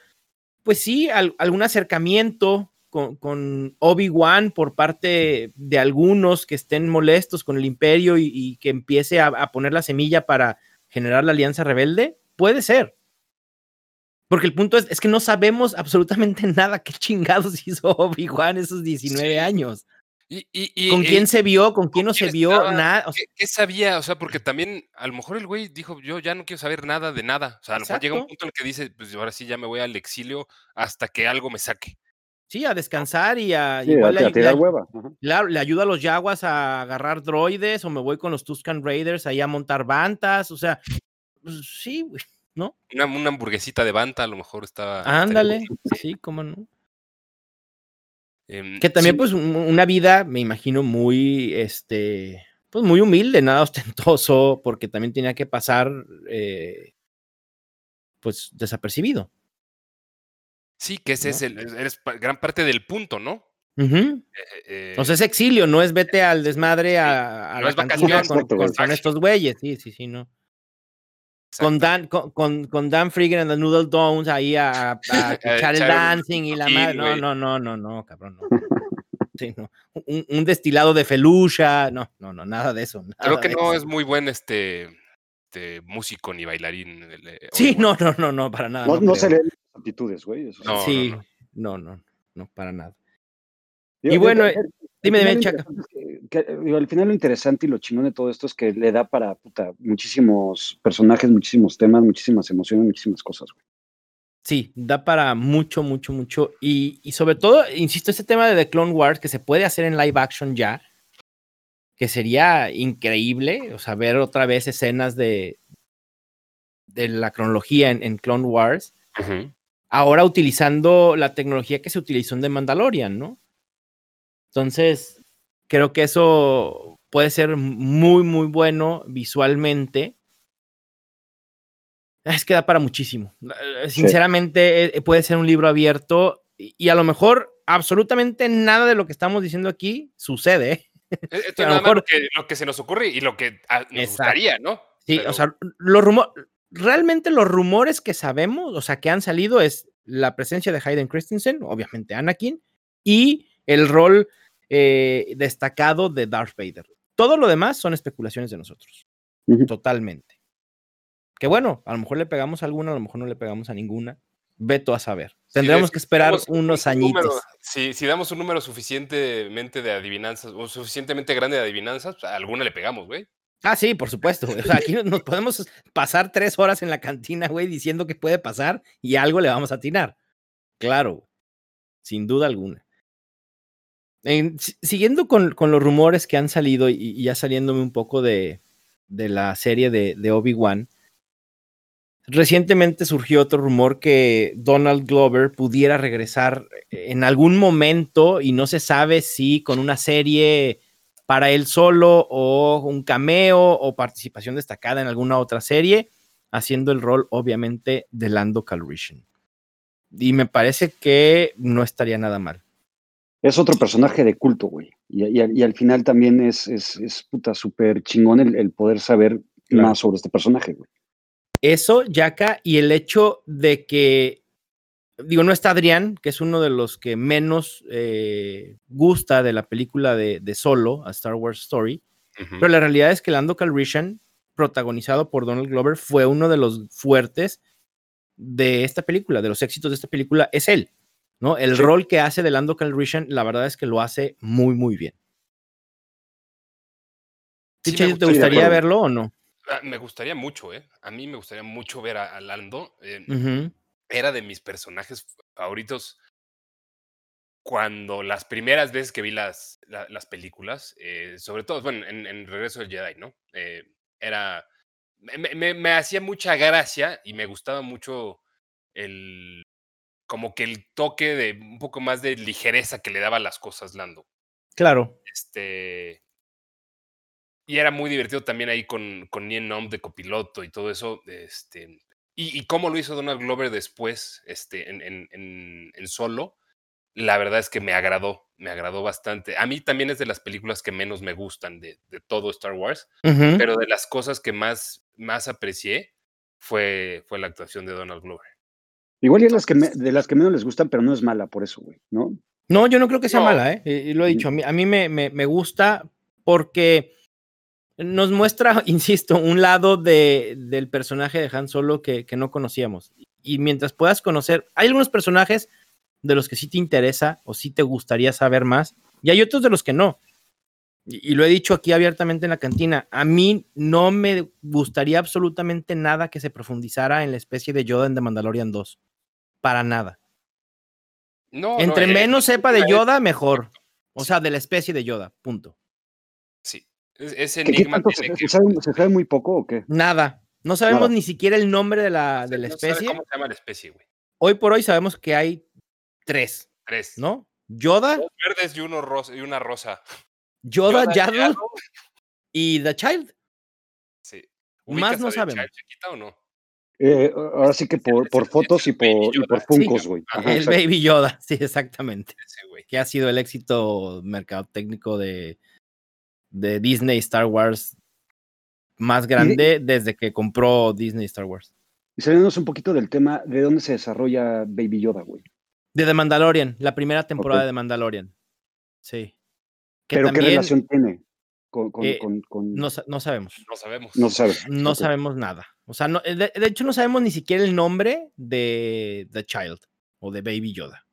pues sí, algún acercamiento con, Obi-Wan por parte de algunos que estén molestos con el imperio y, que empiece a, poner la semilla para generar la alianza rebelde, puede ser. Porque el punto es, es que no sabemos absolutamente nada qué chingados hizo Obi-Wan esos 19 años. ¿Con quién se vio? ¿Con quién no se vio? Nada. ¿qué, sabía? O sea, porque también a lo mejor el güey dijo, yo ya no quiero saber nada de nada. O sea, a lo mejor llega un punto en el que dice, pues ahora sí ya me voy al exilio hasta que algo me saque. Sí, a descansar y a... igual le, tirar hueva. Claro, le ayuda a los Yaguas a agarrar droides o me voy con los Tuscan Raiders ahí a montar bantas. O sea, pues, sí, güey, ¿no? Una, una, hamburguesita de banta a lo mejor estaba... Ándale, sí, cómo no. Em, que también, pues, una vida, me imagino, muy, este, pues, muy humilde, nada ostentoso, porque también tenía que pasar, eh, pues, desapercibido. Sí, que ese es, el, gran parte del punto, ¿no? Eh, eh, o sea, es exilio, no es vete al desmadre a, la con, estos güeyes, sí, sí, sí, no. Con Dan, con, con, Dan Friggin and the Noodle Downs ahí a, echar el dancing y la madre. No, no, no, no, no, cabrón. No. Sí, no. Un, destilado de felucha. No, no, no, nada de eso. Creo que no es muy buen este, este músico ni bailarín. Eh, sí, no, no, no, no, para nada. No, no, se leen aptitudes, güey. sí, no, no, no, para nada. y bueno, Dime, dime, Chaca. Que, al final lo interesante y lo chingón de todo esto es que le da para puta, muchísimos personajes, muchísimos temas, muchísimas emociones, muchísimas cosas. Sí, da para mucho, mucho, mucho. Y, sobre todo, insisto, este tema de The Clone Wars que se puede hacer en live action ya, que sería increíble, o sea, ver otra vez escenas de, de la cronología en, Clone Wars. Ahora utilizando la tecnología que se utilizó en The Mandalorian, ¿no? Entonces, creo que eso puede ser muy, muy bueno visualmente. Es que da para muchísimo. Eh, sinceramente, eh, puede ser un libro abierto y, a lo mejor absolutamente nada de lo que estamos diciendo aquí sucede. ¿eh? Esto es lo, mejor... lo, que, se nos ocurre y lo que ah, nos gustaría, ¿no? Sí, o sea, los rumores, realmente los rumores que sabemos, o sea, que han salido es la presencia de Hayden Christensen, obviamente Anakin, y el rol eh, destacado de Darth Vader. Todo lo demás son especulaciones de nosotros. Totalmente. Que bueno, a lo mejor le pegamos a alguna, a lo mejor no le pegamos a ninguna. Veto a saber. Tendremos que esperar unos añitos. si, damos un número suficientemente de adivinanzas o suficientemente grande de adivinanzas, pues, a alguna le pegamos, güey. Ah, sí, por supuesto. Aquí nos podemos pasar tres horas en la cantina, güey, diciendo que puede pasar y algo le vamos a atinar. Claro, sin duda alguna siguiendo con, los rumores que han salido y, ya saliéndome un poco de, la serie de, Obi-Wan, recientemente surgió otro rumor que Donald Glover pudiera regresar en algún momento y no se sabe si con una serie para él solo o un cameo o participación destacada en alguna otra serie, haciendo el rol obviamente de Lando Calrissian. Y me parece que no estaría nada mal es otro personaje de culto, güey. Y, al final también es, es, puta súper chingón el, poder saber más sobre este personaje, güey. Eso, Yaka, y el hecho de que, digo, no está Adrián, que es uno de los que menos eh, gusta de la película de, Solo, a Star Wars Story, pero la realidad es que Lando Calrissian, protagonizado por Donald Glover, fue uno de los fuertes de esta película, de los éxitos de esta película, es él. ¿no? El rol que hace de Lando Calrissian, la verdad es que lo hace muy, muy bien. ¿Te gustaría verlo o no? Ah, me gustaría mucho, ¿eh? A mí me gustaría mucho ver a, Lando. Eh, era de mis personajes favoritos cuando las primeras veces que vi las, las películas, eh, sobre todo, bueno, en, Regreso del Jedi, ¿no? Eh, era. Me, me, hacía mucha gracia y me gustaba mucho el, como que el toque de un poco más de ligereza que le daba las cosas Lando. Claro. Este. Y era muy divertido también ahí con, con Nien Nom de copiloto y todo eso. Este, y, y cómo lo hizo Donald Glover después, este, en, en, en, solo. La verdad es que me agradó, me agradó bastante. A mí también es de las películas que menos me gustan de, de todo Star Wars, pero de las cosas que más, más aprecié fue, fue la actuación de Donald Glover. Igual es las que de las que menos les gustan, pero no es mala por eso, güey, ¿no? No, yo no creo que sea mala, ¿eh? Y, lo he dicho, a mí, a mí me, me, gusta porque nos muestra, insisto, un lado de, del personaje de Han Solo que, que, no conocíamos. Y mientras puedas conocer, hay algunos personajes de los que sí te interesa o sí te gustaría saber más, y hay otros de los que no. Y, y lo he dicho aquí abiertamente en la cantina, a mí no me gustaría absolutamente nada que se profundizara en la especie de Yoda en The Mandalorian 2 para nada. No, Entre eh, menos sepa de Yoda, mejor. O sea, de la especie de Yoda, punto. Ese enigma tiene se, sabe, muy poco o qué? Nada. No sabemos ni siquiera el nombre de la, de la especie. ¿Cómo se llama la especie, güey? Hoy por hoy sabemos que hay tres. Tres. ¿No? Yoda. Dos verdes y, uno rosa, y una rosa. Yoda, Yaddle y The Child. Sí. Más no sabemos. ¿Chiquita o no? Eh, ahora sí que por, por fotos y por, y por Funkos, güey. el Baby Yoda, sí, exactamente. que ha sido el éxito mercado técnico de, de Disney, Star Wars, más grande desde que compró Disney Star Wars. Y saliéndonos un poquito del tema, ¿de dónde se desarrolla Baby Yoda, güey? De The Mandalorian, la primera temporada de Mandalorian. Sí. ¿Pero qué relación tiene? Eh, no, sabemos. No sabemos. No, no sabemos nada. O sea, de, de, hecho no sabemos ni siquiera el nombre de The Child o de Baby Yoda.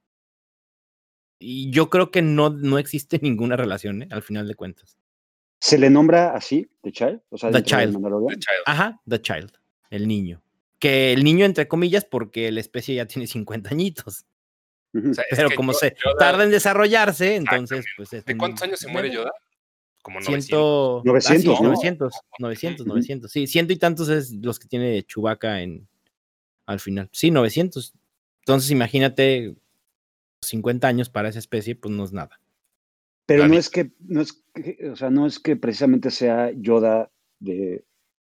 Y yo creo que no, no existe ninguna relación, ¿eh? al final de cuentas. ¿Se le nombra así, The Child? O sea, The child. the child. Ajá, The Child, el niño. Que el niño, entre comillas, porque la especie ya tiene 50 añitos. Pero como se tarda en desarrollarse, entonces, pues. ¿De cuántos años se muere Yoda? Como 900. 900, 900, 900, 900, Sí, ciento y tantos es los que tiene Chubaca en al final. Sí, 900. Entonces, imagínate 50 años para esa especie, pues no es nada. Pero no es que, no es o sea, no es que precisamente sea Yoda de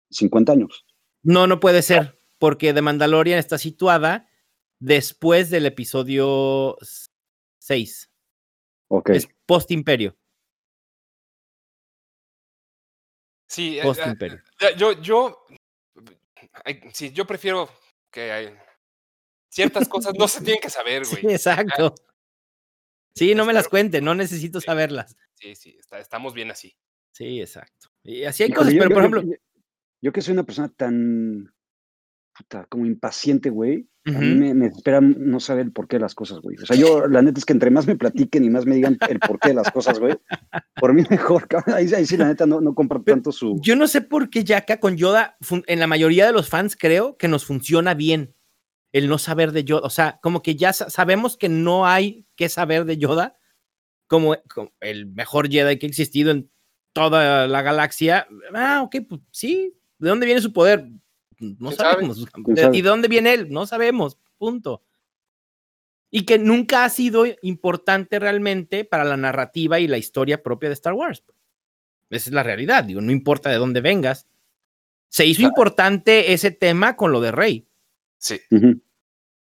50 años. No, no puede ser, porque The Mandalorian está situada después del episodio 6. Ok. Es post imperio. Sí, eh, eh, yo, yo, sí, yo prefiero que hay ciertas cosas no se tienen que saber, güey. Sí, exacto. Sí, no me las cuente, no necesito saberlas. Sí, sí, estamos bien así. Sí, exacto. Y así hay cosas, pero por ejemplo. Yo, que soy una persona tan puta, como impaciente, güey. A mí me, espera no saber el porqué de las cosas, güey. O sea, yo, la neta es que entre más me platiquen y más me digan el porqué de las cosas, güey, por mí mejor. Ahí, sí, la neta, no, no compro tanto su. Yo no sé por qué Yaka con Yoda, en la mayoría de los fans, creo que nos funciona bien el no saber de Yoda. O sea, como que ya sabemos que no hay que saber de Yoda como, el mejor Jedi que ha existido en toda la galaxia. Ah, ok, pues sí. ¿De dónde viene su poder? No sabemos. ¿Y de dónde viene él? No sabemos. Punto. Y que nunca ha sido importante realmente para la narrativa y la historia propia de Star Wars. Esa es la realidad. Digo, no importa de dónde vengas. Se hizo importante ese tema con lo de Rey. Sí.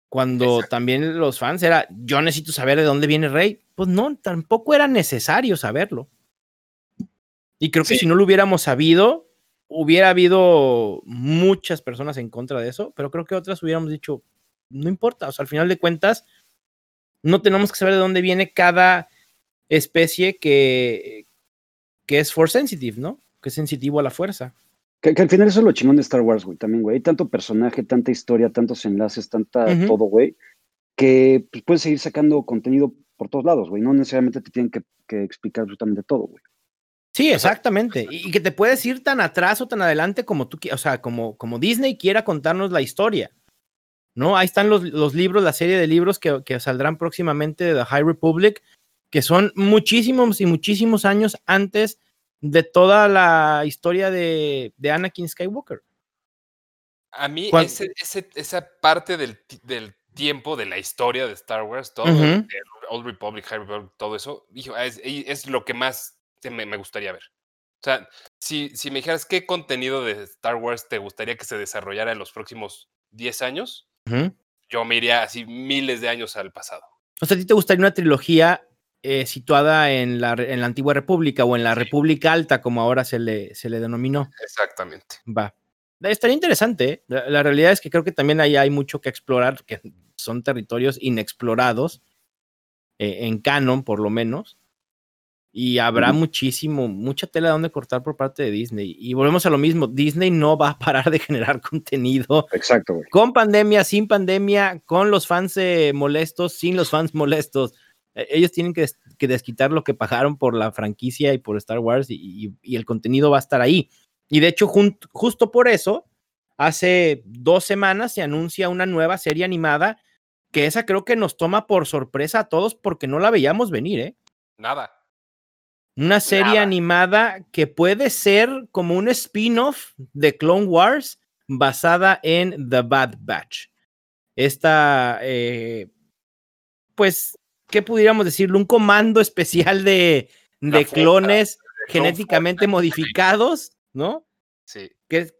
Cuando también los fans era, yo necesito saber de dónde viene Rey. Pues no, tampoco era necesario saberlo. Y creo que si no lo hubiéramos sabido, hubiera habido muchas personas en contra de eso, pero creo que otras hubiéramos dicho, no importa, o sea, al final de cuentas, no tenemos que saber de dónde viene cada especie que, que es force sensitive, ¿no? Que es sensitivo a la fuerza. Que, al final eso es lo chingón de Star Wars, güey, también, güey. Hay tanto personaje, tanta historia, tantos enlaces, tanta todo, güey, que pues, puedes seguir sacando contenido por todos lados, güey. No necesariamente te tienen que, explicar absolutamente todo, güey. Sí, exactamente. Y que te puedes ir tan atrás o tan adelante como tú, o sea, como, como Disney quiera contarnos la historia. ¿No? Ahí están los, los libros, la serie de libros que, que, saldrán próximamente de The High Republic, que son muchísimos y muchísimos años antes de toda la historia de, de Anakin Skywalker. A mí, esa parte del, del, tiempo de la historia de Star Wars, todo, el Old Republic, High Republic, todo eso, es, es, lo que más me, me, gustaría ver. O sea, si, si me dijeras qué contenido de Star Wars te gustaría que se desarrollara en los próximos 10 años, yo me iría así miles de años al pasado. O sea, ¿a ti te gustaría una trilogía eh, situada en la, en la, antigua república o en la República Alta, como ahora se le, se le denominó. Exactamente. Va. Estaría interesante. ¿eh? La, realidad es que creo que también ahí hay mucho que explorar, que son territorios inexplorados, eh, en canon por lo menos. Y habrá muchísimo, mucha tela donde cortar por parte de Disney. Y volvemos a lo mismo, Disney no va a parar de generar contenido. Exacto. Con pandemia, sin pandemia, con los fans molestos, sin los fans molestos ellos tienen que, desquitar lo que pagaron por la franquicia y por Star Wars y, el contenido va a estar ahí. Y de hecho, justo por eso, hace dos semanas se anuncia una nueva serie animada que esa creo que nos toma por sorpresa a todos porque no la veíamos venir, ¿eh? Nada. Una serie animada que puede ser como un spin-off de Clone Wars basada en The Bad Batch. Esta, eh, pues, ¿qué pudiéramos decirlo? Un comando especial de, de clones genéticamente modificados, ¿no? Sí.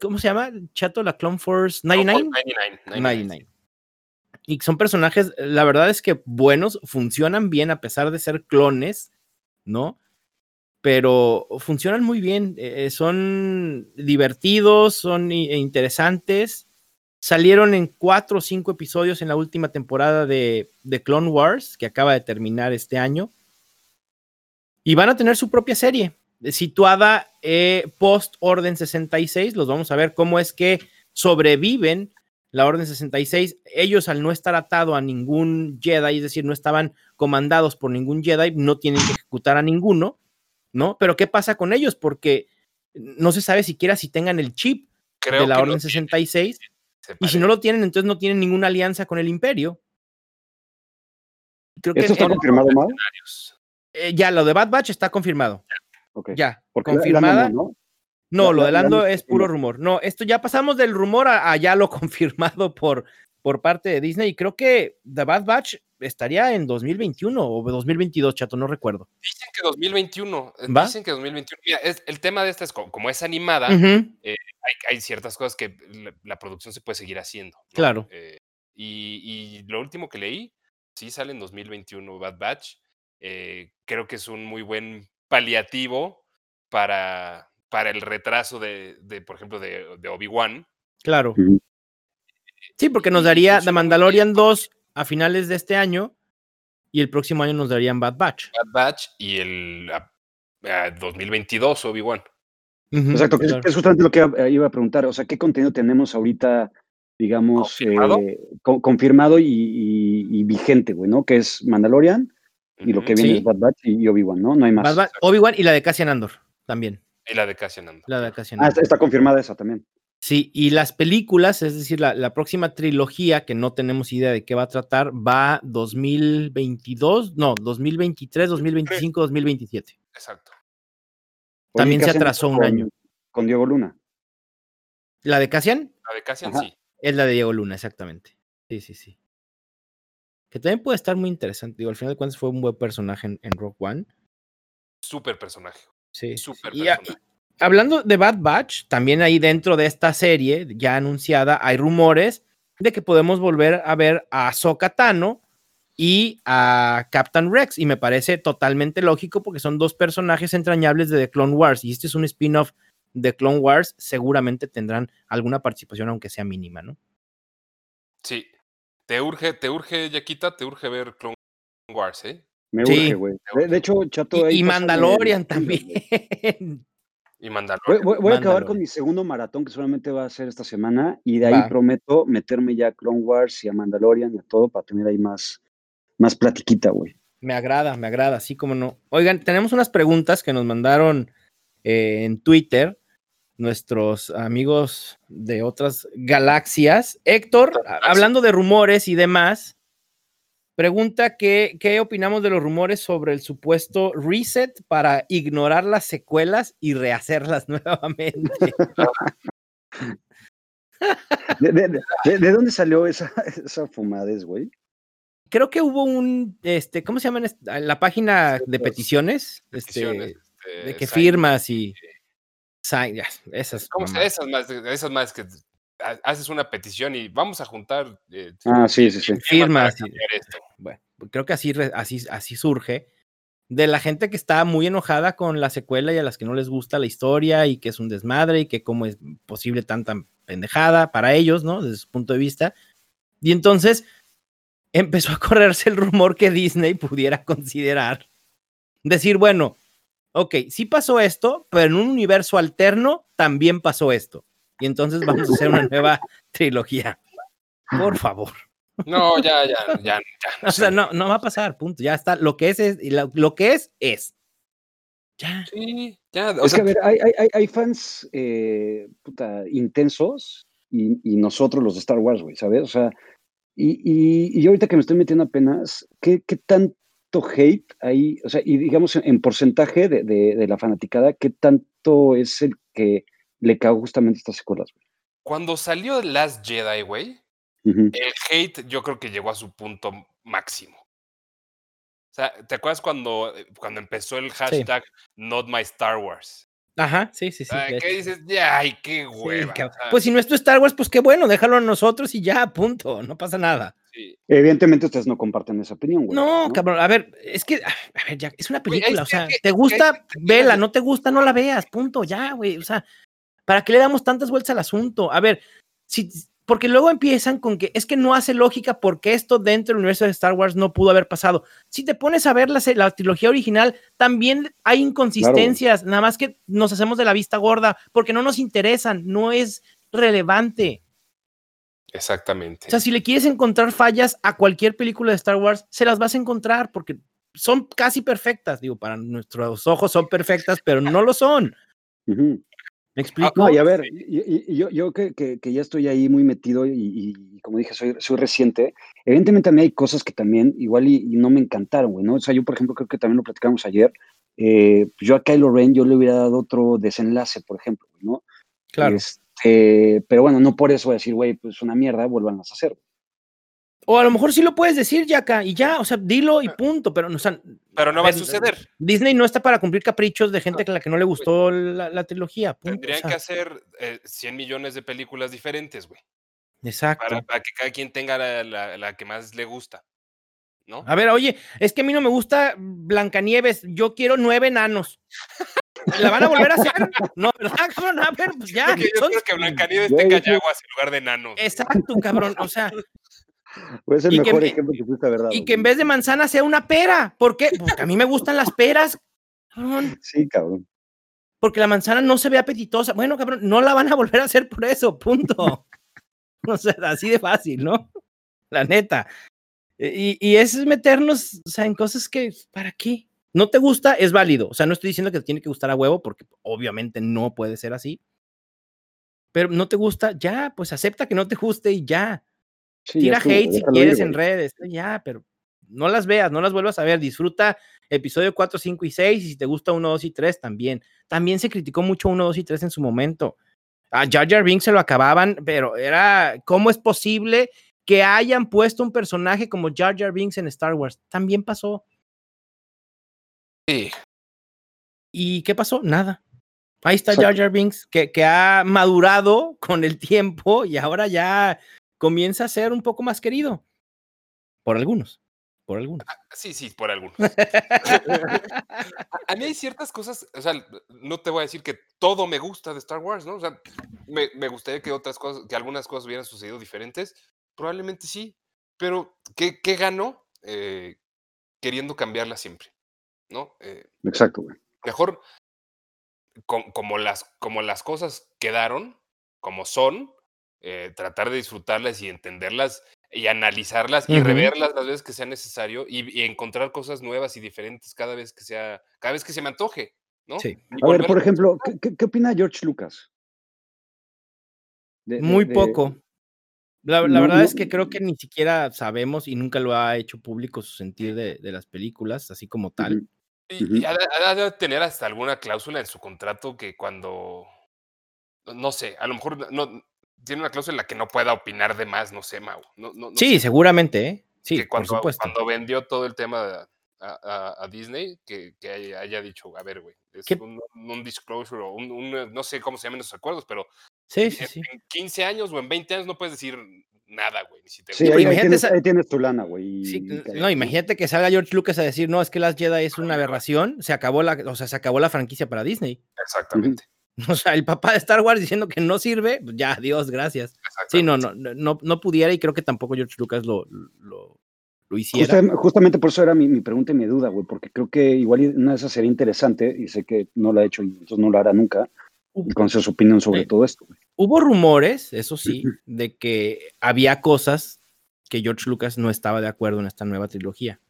¿Cómo se llama? Chato, la Clone Force 99? 99. 99. Y son personajes, la verdad es que buenos, funcionan bien a pesar de ser clones, ¿no? pero funcionan muy bien, eh, son divertidos, son interesantes. Salieron en cuatro o cinco episodios en la última temporada de, de Clone Wars, que acaba de terminar este año. Y van a tener su propia serie, situada eh, post Orden 66. Los vamos a ver cómo es que sobreviven la Orden 66. Ellos, al no estar atado a ningún Jedi, es decir, no estaban comandados por ningún Jedi, no tienen que ejecutar a ninguno, ¿no? Pero ¿qué pasa con ellos? Porque no se sabe siquiera si tengan el chip de la Orden 66. Y si no lo tienen, entonces no tienen ninguna alianza con el Imperio. Creo ¿Esto está confirmado, mal? Eh, ya, lo de Bad Batch está confirmado. Ya, confirmada. ¿no? lo de Lando es puro rumor. No, esto ya pasamos del rumor a, ya lo confirmado por, por parte de Disney. Y creo que The Bad Batch estaría en 2021 o 2022, chato, no recuerdo. Dicen que 2021. Eh, dicen que 2021. Mira, el tema de esta es como, es animada, eh, hay, ciertas cosas que la, producción se puede seguir haciendo. Claro. y, lo último que leí, sí sale en 2021 Bad Batch. creo que es un muy buen paliativo para, para el retraso de, por ejemplo, de, Obi-Wan. Claro. Sí, porque nos daría The Mandalorian 2 a finales de este año y el próximo año nos darían Bad Batch. Bad Batch y el 2022 Obi-Wan. Exacto, es justamente lo que iba a preguntar. O sea, ¿qué contenido tenemos ahorita, digamos, confirmado, eh, y, vigente, güey, ¿no? Que es Mandalorian, y lo que viene es Bad Batch y Obi-Wan, ¿no? No hay más. Obi-Wan y la de Cassian Andor también. Y la de Cassian Andor. La de Cassian ah, Andor. Ah, está, confirmada esa también. Sí, y las películas, es decir, la, próxima trilogía, que no tenemos idea de qué va a tratar, va 2022, no, 2023, 2025, 2027. Exacto. También se atrasó un año. Con Diego Luna. ¿La de Cassian? La de Cassian, sí. Es la de Diego Luna, exactamente. Sí, sí, sí que también puede estar muy interesante. Digo, al final de cuentas fue un buen personaje en, Rock One. Súper personaje. Sí. Súper personaje. Hablando de Bad Batch, también ahí dentro de esta serie ya anunciada hay rumores de que podemos volver a ver a Ahsoka Tano y a Captain Rex. Y me parece totalmente lógico porque son dos personajes entrañables de The Clone Wars. Y este es un spin-off de Clone Wars. Seguramente tendrán alguna participación, aunque sea mínima, ¿no? Sí, te urge, te urge, Yaquita, te urge ver Clone Wars, ¿eh? Me urge, güey. De, hecho, Chato. Y, Mandalorian también. Y Mandalorian. Voy, a acabar con mi segundo maratón, que solamente va a ser esta semana, y de ahí prometo meterme ya a Clone Wars y a Mandalorian y a todo para tener ahí más, más platiquita, güey. Me agrada, me agrada, así como no. Oigan, tenemos unas preguntas que nos mandaron eh, en Twitter nuestros amigos de otras galaxias. Héctor, hablando de rumores y demás, pregunta que, qué opinamos de los rumores sobre el supuesto reset para ignorar las secuelas y rehacerlas nuevamente. ¿De, dónde salió esa, esa fumadez, güey? Creo que hubo un, este, ¿cómo se llama? La página de peticiones, este, de este, que firmas y esas. ¿Cómo esas más, esas más que haces una petición y vamos a juntar. Eh, ah, sí, sí, sí. Firmas. Bueno, creo que así, así, así surge. De la gente que está muy enojada con la secuela y a las que no les gusta la historia y que es un desmadre y que cómo es posible tanta pendejada para ellos, ¿no? Desde su punto de vista. Y entonces empezó a correrse el rumor que Disney pudiera considerar decir, bueno, ok, sí pasó esto, pero en un universo alterno también pasó esto. Y entonces vamos a hacer una nueva trilogía. Por favor. No, ya, ya, ya. o sea, no, no va a pasar, punto. Ya está. Lo que es, es lo, que es, es. Ya. Sí, ya. O sea, que a ver, hay, hay, hay fans eh, puta, intensos y, y, nosotros los de Star Wars, güey, ¿sabes? O sea, y, y, y, yo ahorita que me estoy metiendo apenas, ¿qué, qué tan hate ahí, o sea, y digamos en porcentaje de, la fanaticada, ¿qué tanto es el que le cagó justamente estas secuelas? Cuando salió Last Jedi, güey, el hate yo creo que llegó a su punto máximo. O sea, ¿te acuerdas cuando, cuando empezó el hashtag Not My Star Wars? Ajá, sí, sí, sí. ¿Qué dices? Ya, ay, qué hueva. pues si no es tu Star Wars, pues qué bueno, déjalo a nosotros y ya, punto, no pasa nada. evidentemente ustedes no comparten esa opinión, güey. No, cabrón, a ver, es que, a ver, ya, es una película, o sea, te gusta, vela, no te gusta, no la veas, punto, ya, güey, o sea, ¿para qué le damos tantas vueltas al asunto? A ver, si, porque luego empiezan con que es que no hace lógica porque esto dentro del universo de Star Wars no pudo haber pasado. Si te pones a ver la, la trilogía original, también hay inconsistencias, nada más que nos hacemos de la vista gorda porque no nos interesan, no es relevante. Exactamente. O sea, si le quieres encontrar fallas a cualquier película de Star Wars, se las vas a encontrar porque son casi perfectas. Digo, para nuestros ojos son perfectas, pero no lo son. ¿Me explico? No, y a ver, yo, yo que, que, ya estoy ahí muy metido y, como dije, soy, soy reciente, evidentemente a mí hay cosas que también igual y, no me encantaron, güey, ¿no? O sea, yo, por ejemplo, creo que también lo platicamos ayer, eh, yo a Kylo Ren yo le hubiera dado otro desenlace, por ejemplo, ¿no? Claro. Este, pero bueno, no por eso decir, güey, pues una mierda, vuelvan a hacer. O a lo mejor sí lo puedes decir, Yaka, y ya, o sea, dilo y punto, pero, o sea, pero no va a suceder. Disney no está para cumplir caprichos de gente a la que no le gustó la, trilogía. Tendrían que hacer 100 eh, millones de películas diferentes, güey. Exacto. Para, que cada quien tenga la, que más le gusta. ¿No? A ver, oye, es que a mí no me gusta Blancanieves, yo quiero nueve enanos. ¿La van a volver a hacer? No, ¿verdad, cabrón? A ver, pues ya. Yo, quiero que Blancanieves tenga yaguas en lugar de enanos. Exacto, cabrón. O sea, El mejor ejemplo que fuiste verdad. Y que en vez de manzana sea una pera. ¿Por qué? Porque a mí me gustan las peras. Sí, cabrón. Porque la manzana no se ve apetitosa. Bueno, cabrón, no la van a volver a hacer por eso, punto. o sea, así de fácil, ¿no? La neta. Y, y es meternos, o sea, en cosas que, ¿para qué? No te gusta, es válido. O sea, no estoy diciendo que te tiene que gustar a huevo, porque obviamente no puede ser así. Pero no te gusta, ya, pues acepta que no te guste y ya. Tira hate si quieres en redes, ya, pero no las veas, no las vuelvas a ver. Disfruta episodio 4, 5 y 6 y si te gusta 1, 2 y 3 también. También se criticó mucho 1, 2 y 3 en su momento. A Jar Jar Binks se lo acababan, pero era, ¿cómo es posible que hayan puesto un personaje como Jar Jar Binks en Star Wars? También pasó. Sí. ¿Y qué pasó? Nada. Ahí está Jar Jar Binks, que, que ha madurado con el tiempo y ahora ya comienza a ser un poco más querido. Por algunos. Por algunos. Ah, sí, sí, por algunos. a mí hay ciertas cosas, o sea, no te voy a decir que todo me gusta de Star Wars, ¿no? O sea, me, gustaría que otras cosas, que algunas cosas hubieran sucedido diferentes. Probablemente sí, pero ¿qué, qué ganó eh, queriendo cambiarla siempre? ¿No? Eh, Exacto, güey. Mejor, como, las, como las cosas quedaron, como son, eh, tratar de disfrutarlas y entenderlas y analizarlas y reverlas las veces que sea necesario y, encontrar cosas nuevas y diferentes cada vez que sea, cada vez que se me antoje, ¿no? Sí. A ver, por ejemplo, ¿qué, opina George Lucas? Muy poco. La, verdad es que creo que ni siquiera sabemos y nunca lo ha hecho público su sentir de, las películas, así como tal. Y, ha, de tener hasta alguna cláusula en su contrato que cuando, no sé, a lo mejor no, tiene una cláusula en la que no pueda opinar de más, no sé, Mau. No, no, sí, seguramente, ¿eh? Sí, cuando, por supuesto. Cuando vendió todo el tema a, Disney, que, haya, dicho, a ver, güey, es un, un, disclosure o un, no sé cómo se llaman esos acuerdos, pero sí, sí, sí. en 15 años o en 20 años no puedes decir nada, güey. Ni si te sí, ahí, tienes, ahí, tienes, tu lana, güey. no, imagínate que salga George Lucas a decir, no, es que las Jedi es una aberración, se acabó la, o sea, se acabó la franquicia para Disney. Exactamente. O sea, el papá de Star Wars diciendo que no sirve, pues ya, Dios, gracias. Sí, no, no, no, no pudiera y creo que tampoco George Lucas lo, lo, lo hiciera. justamente por eso era mi, mi, pregunta y mi duda, güey, porque creo que igual una de esas sería interesante y sé que no lo ha hecho y entonces no lo hará nunca. Y conocer su opinión sobre todo esto. Güey. Hubo rumores, eso sí, de que había cosas que George Lucas no estaba de acuerdo en esta nueva trilogía.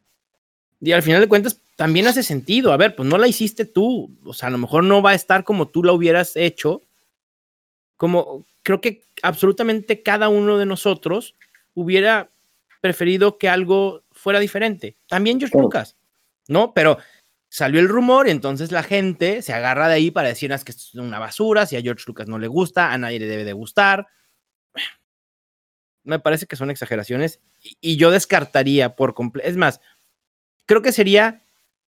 Y al final de cuentas, también hace sentido. A ver, pues no la hiciste tú. O sea, a lo mejor no va a estar como tú la hubieras hecho. Como creo que absolutamente cada uno de nosotros hubiera preferido que algo fuera diferente. También George Lucas, ¿no? Pero salió el rumor y entonces la gente se agarra de ahí para decir que es una basura, si a George Lucas no le gusta, a nadie le debe de gustar. Me parece que son exageraciones y, y yo descartaría por completo. Es más, creo que sería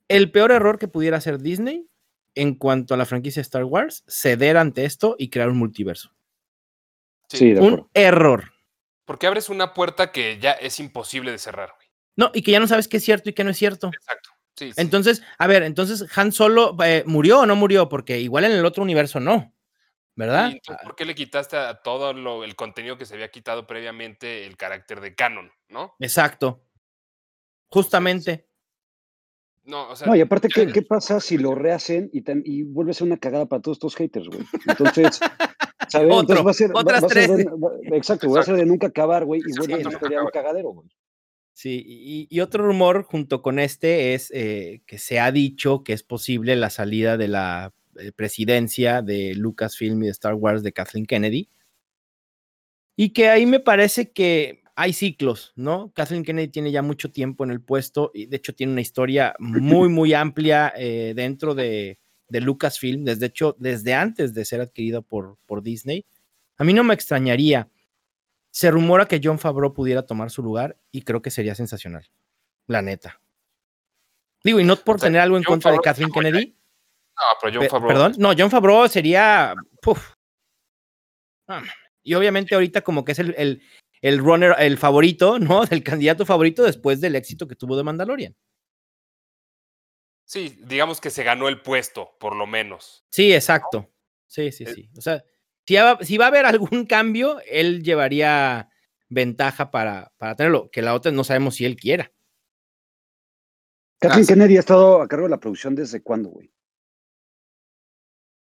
el peor error que pudiera hacer Disney en cuanto a la franquicia Star Wars, ceder ante esto y crear un multiverso. Sí, un error. Porque abres una puerta que ya es imposible de cerrar, güey. No, y que ya no sabes qué es cierto y qué no es cierto. Exacto. Sí, sí. Entonces, a ver, entonces Han Solo eh, murió o no murió, porque igual en el otro universo no, ¿verdad? Y ¿Por qué le quitaste a todo lo, el contenido que se había quitado previamente el carácter de canon, no? Exacto. Justamente. No, o sea, No, y aparte, ¿qué, qué pasa si lo rehacen y, vuelve a ser una cagada para todos estos haters, güey? Entonces, ¿sabes? Otro, Entonces va a ser, va- otras va a ser de- tres. va- exacto, va a ser de nunca acabar, güey, y vuelve a ser un cagadero, güey. Sí, y, y otro rumor junto con este es eh, que se ha dicho que es posible la salida de la eh, presidencia de Lucasfilm y de Star Wars de Kathleen Kennedy. Y que ahí me parece que hay ciclos, ¿no? Kathleen Kennedy tiene ya mucho tiempo en el puesto y de hecho tiene una historia muy, muy amplia eh, dentro de, de Lucasfilm, desde hecho, desde antes de ser adquirida por, por Disney. A mí no me extrañaría. Se rumora que John Favreau pudiera tomar su lugar y creo que sería sensacional. La neta. Digo, y no por O sea, tener algo en contra de Kathleen Kennedy. No, pero John Favreau. Perdón, no, John Favreau sería. puf. Ah, y obviamente ahorita como que es el, el, el runner, el favorito, ¿no? Del candidato favorito después del éxito que tuvo de Mandalorian. Sí, digamos que se ganó el puesto, por lo menos. Sí, exacto. Sí, sí, Eh, sí. O sea, si va, si va a haber algún cambio, él llevaría ventaja para, para tenerlo, que la otra no sabemos si él quiera. Kathleen. Kennedy ha estado a cargo de la producción desde cuándo, güey.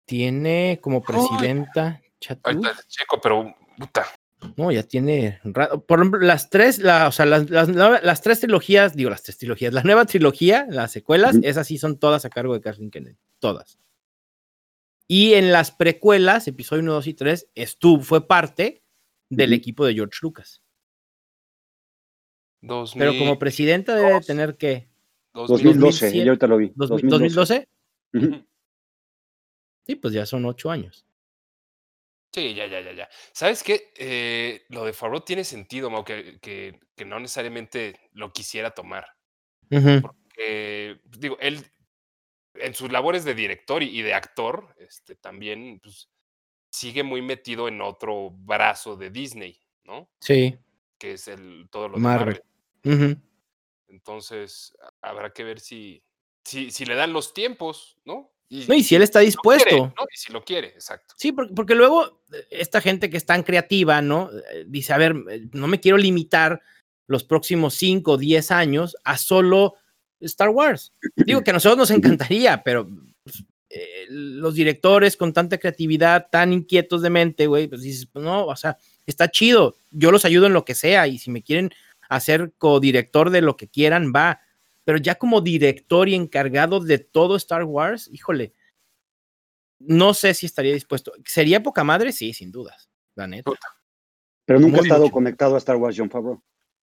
Tiene como presidenta. Ahorita checo, pero puta. No, ya tiene. ra- Por ejemplo, las tres, la, o sea, las, las, las tres trilogías, digo, las tres trilogías, la nueva trilogía, las secuelas, esas sí son todas a cargo de Kathleen Kennedy. Todas. Y en las precuelas, episodio 1, 2 y 3, estuvo, fue parte del equipo de George Lucas. 2000, Pero como presidenta debe de tener que. 2012, 2007, yo ahorita lo vi. 2012. Ujú. Ujú. Sí, pues ya son ocho años. Sí, ya, ya, ya, ya. ¿Sabes qué? Eh, lo de Favreau tiene sentido, Mau, que, que, que no necesariamente lo quisiera tomar. Ujú. Eh, digo, él en sus labores de director y, y de actor, este, también pues, sigue muy metido en otro brazo de Disney, ¿no? Sí, Que es el todo lo de Marvel. Marvel. Ujú. Entonces, a- habrá que ver si, si, si le dan los tiempos, ¿no? No, y si él está quiere, dispuesto. ¿no? Y si lo quiere, exacto. Sí, porque, porque luego eh, esta gente que es tan creativa, ¿no? Eh, Dice, a ver, eh, no me quiero limitar los próximos 5 o 10 años a solo Star Wars. Digo que a nosotros nos encantaría, pero pues, eh, los directores con tanta creatividad, tan inquietos de mente, güey, pues dices, pues, no, o sea, está chido, yo los ayudo en lo que sea y si me quieren hacer codirector de lo que quieran, va. Pero ya como director y encargado de todo Star Wars, híjole, no sé si estaría dispuesto. ¿Sería poca madre? Sí, sin dudas, la neta. Pero nunca ha estado mucho. conectado a Star Wars John Favreau.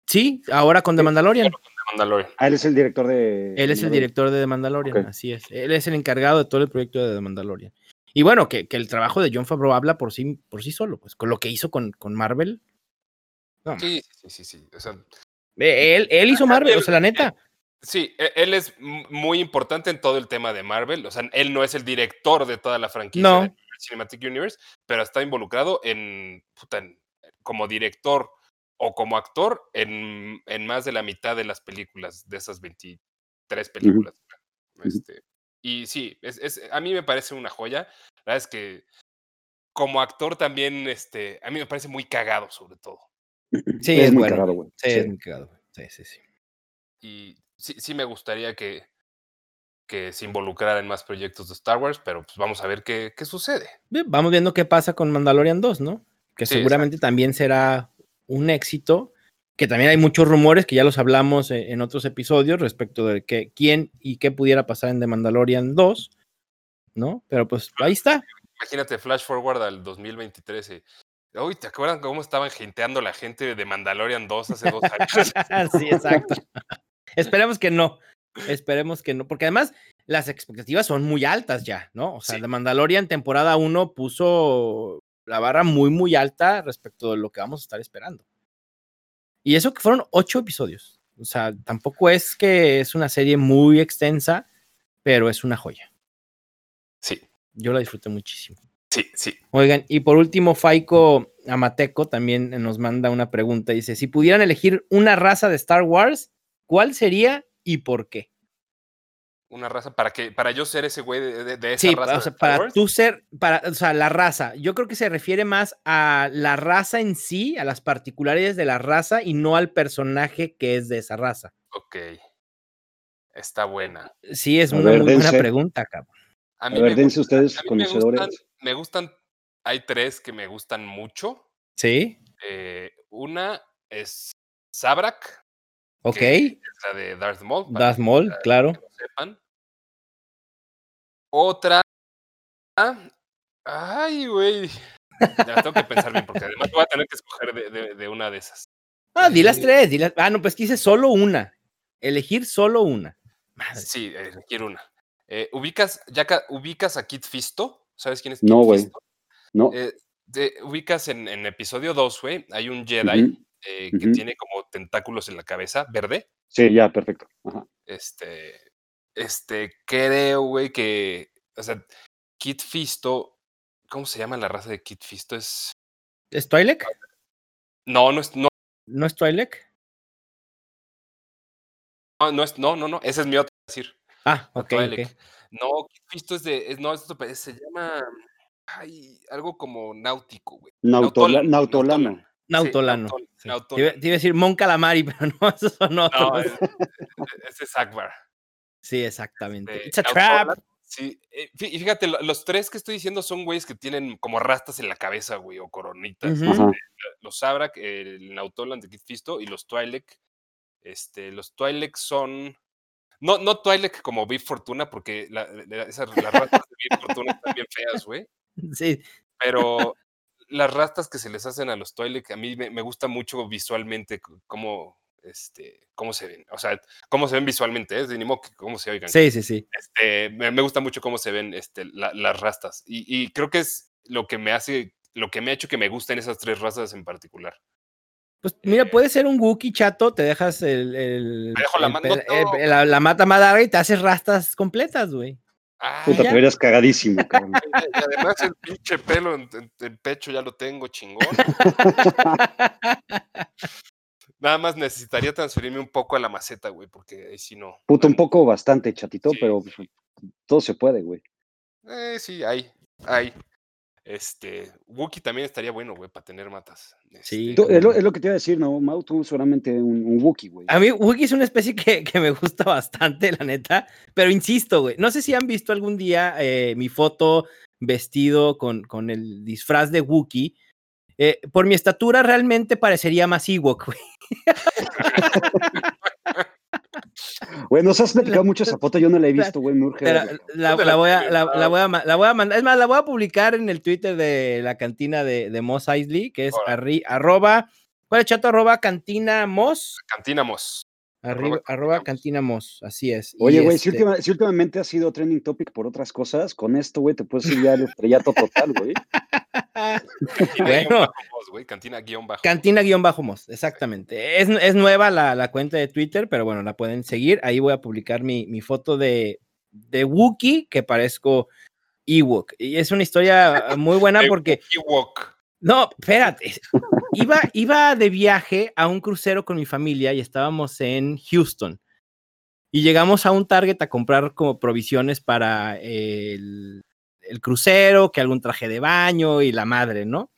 Sí, ahora con The Mandalorian. Mandalorian. Ah, él es el director de. Él es el director de The Mandalorian, así es. Él es el encargado de todo el proyecto de The Mandalorian. Y bueno, que, que el trabajo de John Favreau habla por sí, por sí solo, pues con lo que hizo con, con Marvel. No, Sí, sí, sí, sí. O sea, eh, él, él hizo Marvel, o sea, la neta. Sí, e- él es muy importante en todo el tema de Marvel. O sea, él no es el director de toda la franquicia No. de Cinematic Universe, pero está involucrado en, puta, en- como director o como actor en, en más de la mitad de las películas, de esas 23 películas. Este, y sí, es, es- a mí me parece una joya. La verdad es que como actor también, este, a mí me parece muy cagado sobre todo. Sí, es, es, muy bueno. cagado, güey. Sí, Sí. es muy cagado. Sí, sí, sí. Y sí, sí me gustaría que, que se involucrara en más proyectos de Star Wars, pero pues vamos a ver qué, qué sucede. Bien, Vamos viendo qué pasa con Mandalorian 2, ¿no? Que Sí, seguramente también será un éxito, que también hay muchos rumores que ya los hablamos eh, en otros episodios respecto de que, quién y qué pudiera pasar en The Mandalorian 2, ¿no? Pero pues ahí está. Imagínate, flash forward al 2023. y, Uy, ¿te acuerdan cómo estaban genteando la gente de Mandalorian 2 hace dos años? sí, exacto. Esperemos que no. Esperemos que no, porque además las expectativas son muy altas ya, ¿no? O sea, Sí. The Mandalorian temporada 1 puso la barra muy, muy alta respecto de lo que vamos a estar esperando. Y eso que fueron ocho episodios. O sea, tampoco es que es una serie muy extensa, pero es una joya. Sí. Yo la disfruté muchísimo. Sí, sí. Oigan, y por último, Faiko Amateco también nos manda una pregunta. Dice: Si pudieran elegir una raza de Star Wars, ¿cuál sería y por qué? Una raza para que para yo ser ese güey de, de, esa sí, raza. O sea, para tú ser, para, o sea, la raza. Yo creo que se refiere más a la raza en sí, a las particularidades de la raza y no al personaje que es de esa raza. Ok. Está buena. Sí, es a una ver, muy buena pregunta, cabrón. A, mí a ver, dense ustedes a mí conocedores. Me gustan, me gustan, hay tres que me gustan mucho. Sí. Eh, una es Sabrak. Ok. Es la de Darth Maul. Darth Maul, claro. Que lo sepan. Otra. Ay, güey. Ya tengo que pensar bien, porque además voy a tener que escoger de, de, de una de esas. Ah, di las tres. Di las... Ah, no, pues quise solo una. Elegir solo una. Madre. Sí, elegir una. Eh, ¿ubicas, ya ¿Ubicas a Kit Fisto? ¿Sabes quién es Kit no, Fisto? No, eh, te, ubicas en, en, episodio 2, güey, hay un Jedi uh -huh. Eh, que uh -huh. tiene como tentáculos en la cabeza, verde. Sí, ya, perfecto. Ajá. Este, este, creo, güey, que, o sea, Kit Fisto, ¿cómo se llama la raza de Kit Fisto? ¿Es, ¿Es Twi'lek? No, no es, no. ¿No es Twi'lek? No, no, es, no, no, no, ese es mi otro decir. Ah, ok. okay. No, Kit Fisto es de, es, no, esto se llama, ay, algo como náutico, güey. Nautola, nautolano. Nautolano. Sí, sí. Nautol te, iba, te, iba, a decir Mon Calamari, pero no, esos son no, otros. Ese es Akbar. Sí, exactamente. Este, It's a trap. Sí, eh, y fíjate, los tres que estoy diciendo son güeyes que tienen como rastas en la cabeza, güey, o coronitas. Uh -huh. Los Sabrak, el Nautolan de Kit Fisto y los Twi'lek. Este, los Twi'lek son. No, no Twi'lek como Big Fortuna, porque la, la, esas, las rastas de Big Fortuna están bien feas, güey. Sí. Pero las rastas que se les hacen a los Twi'lek, a mí me, me gusta mucho visualmente cómo, este, cómo se ven, o sea, cómo se ven visualmente, es ¿eh? de ni que cómo se oigan. Sí, sí, sí. Este, me, me, gusta mucho cómo se ven este, la, las rastas y, y, creo que es lo que me hace, lo que me ha hecho que me gusten esas tres razas en particular. Pues mira, eh, puede ser un Wookiee chato, te dejas el, el, dejo la, el, mano, el, la, la, mata madara y te haces rastas completas, güey. Ah, Puta, te verías cagadísimo, cabrón. Y además el pinche pelo en, en, el pecho ya lo tengo chingón. Nada más necesitaría transferirme un poco a la maceta, güey, porque ahí sí no. Puta, un poco bastante, chatito, sí, pero sí. todo se puede, güey. Eh, sí, hay, hay. Este, Wookiee también estaría bueno, güey, para tener matas. Sí. Este, es, lo, es, lo, que te iba a decir, ¿no? Mau, tú solamente un, un Wookiee, güey. A mí, Wookiee es una especie que, que, me gusta bastante, la neta. Pero insisto, güey, no sé si han visto algún día eh, mi foto vestido con, con el disfraz de Wookiee. Eh, por mi estatura realmente parecería más Ewok, güey. Güey, nos has platicado mucho esa foto, yo no la he visto, güey, me urge. La, la, la, voy a, la, la, voy a, la voy a mandar, es más, la voy a publicar en el Twitter de la cantina de, de Moss Eisley, que es arri, arroba, ¿cuál es chato? Arroba cantina Moss. Cantina Moss. Arriba, arroba Cantina Moss, así es. Oye, güey, este... si, última, si, últimamente ha sido trending topic por otras cosas, con esto, güey, te puedes ir ya al estrellato total, güey. bueno, Moss, cantina guion bajo. Cantina guion bajo Moss, exactamente. Es, es nueva la, la, cuenta de Twitter, pero bueno, la pueden seguir. Ahí voy a publicar mi, mi foto de, de Wookiee, que parezco Ewok. Y es una historia muy buena porque... Ewok. No, espérate. Iba, iba de viaje a un crucero con mi familia y estábamos en Houston. Y llegamos a un Target a comprar como provisiones para el, el crucero, que algún traje de baño y la madre, ¿no?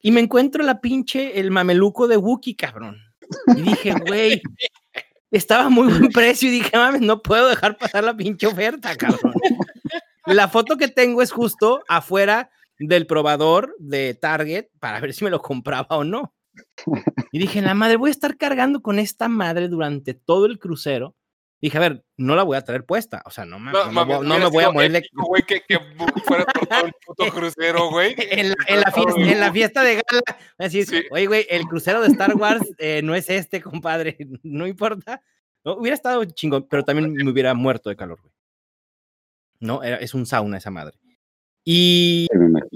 Y me encuentro la pinche, el mameluco de Wookiee, cabrón. Y dije, güey, estaba muy buen precio y dije, mames, no puedo dejar pasar la pinche oferta, cabrón. La foto que tengo es justo afuera del probador de Target para ver si me lo compraba o no. Y dije, la madre, voy a estar cargando con esta madre durante todo el crucero. Dije, a ver, no la voy a traer puesta. O sea, no, no, no, no, no me voy a morir de. Güey, que, que fuera por todo el puto crucero, güey. en, la, en, la fiesta, en, la fiesta, de gala, decir, sí. oye, güey, el crucero de Star Wars eh, no es este, compadre. No importa. No, hubiera estado chingón, pero también me hubiera muerto de calor, güey. No, era, es un sauna esa madre. Y,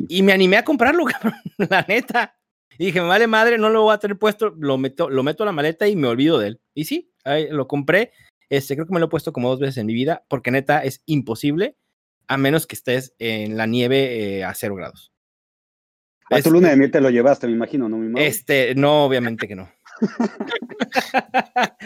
y me animé a comprarlo, cabrón, la neta. Y dije, me vale madre, no lo voy a tener puesto, lo meto, lo meto a la maleta y me olvido de él. Y sí, ahí lo compré. Este, creo que me lo he puesto como dos veces en mi vida, porque neta es imposible a menos que estés en la nieve eh, a cero grados. A tu luna de miel te lo llevaste, me imagino, ¿no? Mi este, no, obviamente que no.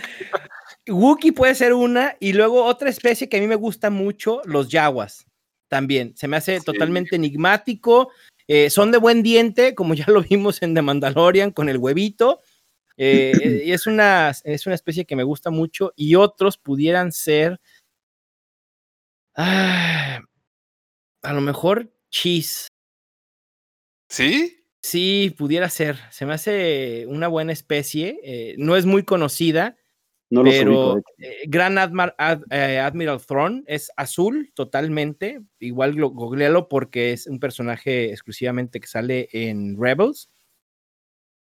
Wookie puede ser una, y luego otra especie que a mí me gusta mucho, los yaguas. También, se me hace totalmente enigmático. Eh, son de buen diente, como ya lo vimos en The Mandalorian con el huevito. Eh, y es una, es una especie que me gusta mucho. Y otros pudieran ser. Ah, a lo mejor cheese. ¿Sí? Sí, pudiera ser. Se me hace una buena especie. Eh, no es muy conocida. No lo pero eh, Gran eh, Admiral Throne es azul totalmente. Igual googlealo porque es un personaje exclusivamente que sale en Rebels.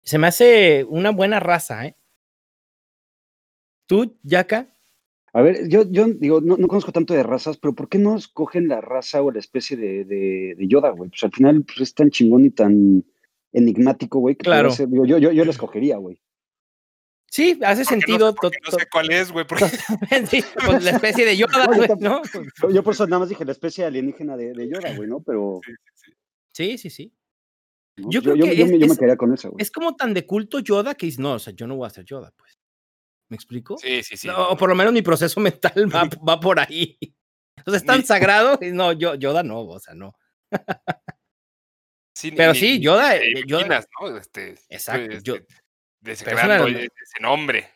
Se me hace una buena raza, ¿eh? ¿Tú, Yaka? A ver, yo, yo digo, no, conozco tanto de razas, pero ¿por qué no escogen la raza o la especie de, de, Yoda, güey? Pues al final pues, es tan chingón y tan enigmático, güey, que claro. yo, yo, yo, lo escogería, güey. Sí, hace sentido. No, no, sé cuál es, güey. sí, pues la especie de Yoda, güey, ¿no? Yo por eso nada más dije la especie alienígena de, de Yoda, güey, ¿no? Pero. Sí, sí, sí. Yo creo que es, yo, me quedaría con eso, güey. Es como tan de culto Yoda que dice, no, o sea, yo no voy a ser Yoda, pues. ¿Me explico? Sí, sí, sí. o por lo menos mi proceso mental va, va por ahí. Entonces es tan sagrado, no, yo, Yoda no, o sea, no. pero sí, Yoda. Yoda ¿no? este, exacto. Yo, ese, ese nombre.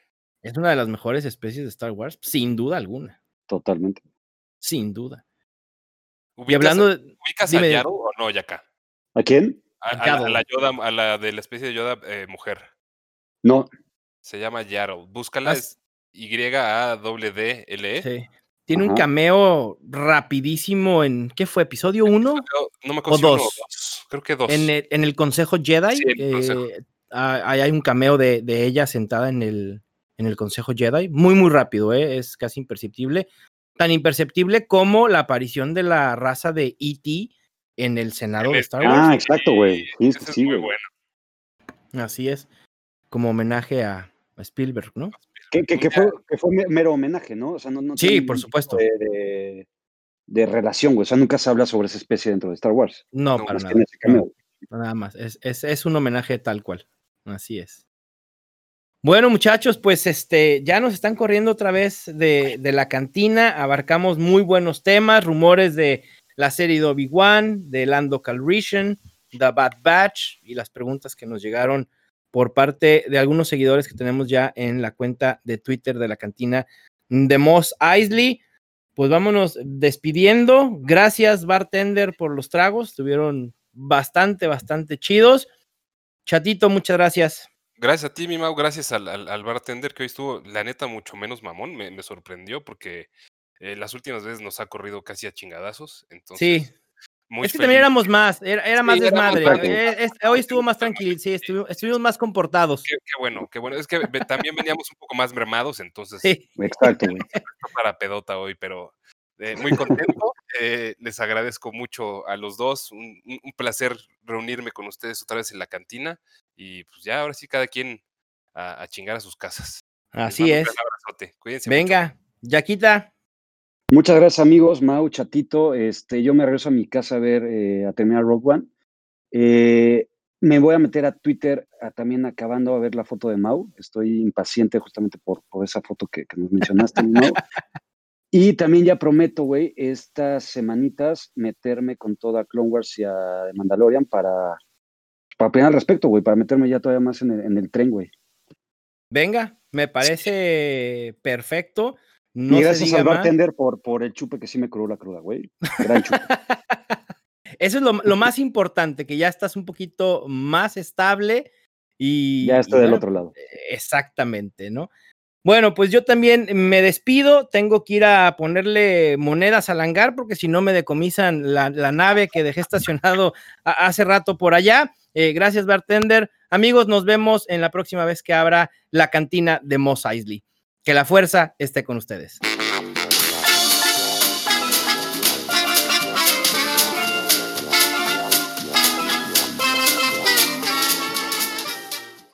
Es una de las mejores especies de Star Wars, sin duda alguna. Totalmente. Sin duda. y hablando de. ¿Ubicas a Yaro o no, Yaka? ¿A quién? A, la Yoda, a la de la especie de Yoda eh, mujer. No. Se llama Yarrow. Búscala, es Y-A-W-D-L-E. Sí. Tiene un cameo rapidísimo en, ¿qué fue? ¿Episodio 1? No me acuerdo. O dos. Creo que dos. En el, en el Consejo Jedi. Eh, hay un cameo de, de, ella sentada en el, en el Consejo Jedi. Muy, muy rápido, ¿eh? es casi imperceptible. Tan imperceptible como la aparición de la raza de E.T. en el Senado de Star Wars. Ah, exacto, güey. Sí, sí, muy bueno. Así es. Como homenaje a, Spielberg, ¿no? Que, que, fue, que, fue, mero homenaje, ¿no? O sea, no, no sí, por supuesto. De, de, relación, güey. O sea, nunca se habla sobre esa especie dentro de Star Wars. No, para nada. nada más. Es, es, es, un homenaje tal cual. Así es. Bueno, muchachos, pues este, ya nos están corriendo otra vez de, de la cantina. Abarcamos muy buenos temas, rumores de la serie de Obi-Wan, de Lando Calrissian, The Bad Batch y las preguntas que nos llegaron por parte de algunos seguidores que tenemos ya en la cuenta de Twitter de la cantina de Moss Eisley. Pues vámonos despidiendo. Gracias, bartender, por los tragos. Estuvieron bastante, bastante chidos. Chatito, muchas gracias. Gracias a ti, mi Mau. Gracias al, bartender que hoy estuvo, la neta, mucho menos mamón. Me, sorprendió porque eh, las últimas veces nos ha corrido casi a chingadazos. Entonces, sí es que también éramos más, era, más desmadre. Eh, hoy estuvo más tranquilo, sí, estuvimos, más comportados. Qué, bueno, qué bueno. Es que también veníamos un poco más mermados, entonces. Sí. Exacto. Para pedota hoy, pero eh, muy contento. Eh, les agradezco mucho a los dos. Un, placer reunirme con ustedes otra vez en la cantina. Y pues ya, ahora sí, cada quien a, chingar a sus casas. Así es. Cuídense. Venga, Yaquita. Muchas gracias amigos, Mau, Chatito. Este, yo me regreso a mi casa a ver, eh, a terminar Rock One. Eh, me voy a meter a Twitter también acabando a ver la foto de Mau. Estoy impaciente justamente por, por esa foto que, nos mencionaste, Mau. Y también ya prometo, güey, estas semanitas meterme con toda Clone Wars y a Mandalorian para, para opinar al respecto, güey, para meterme ya todavía más en el, en el tren, güey. Venga, me parece perfecto. No y gracias al bartender por, por el chupe que sí me curó la cruda, güey. Gran chupe. Eso es lo, más importante, que ya estás un poquito más estable y... Ya estoy del otro lado. Exactamente, ¿no? Bueno, pues yo también me despido, tengo que ir a ponerle monedas al hangar porque si no me decomisan la, nave que dejé estacionado hace rato por allá. Eh, gracias, bartender. Amigos, nos vemos en la próxima vez que abra la cantina de Moss Eisley. Que la fuerza esté con ustedes.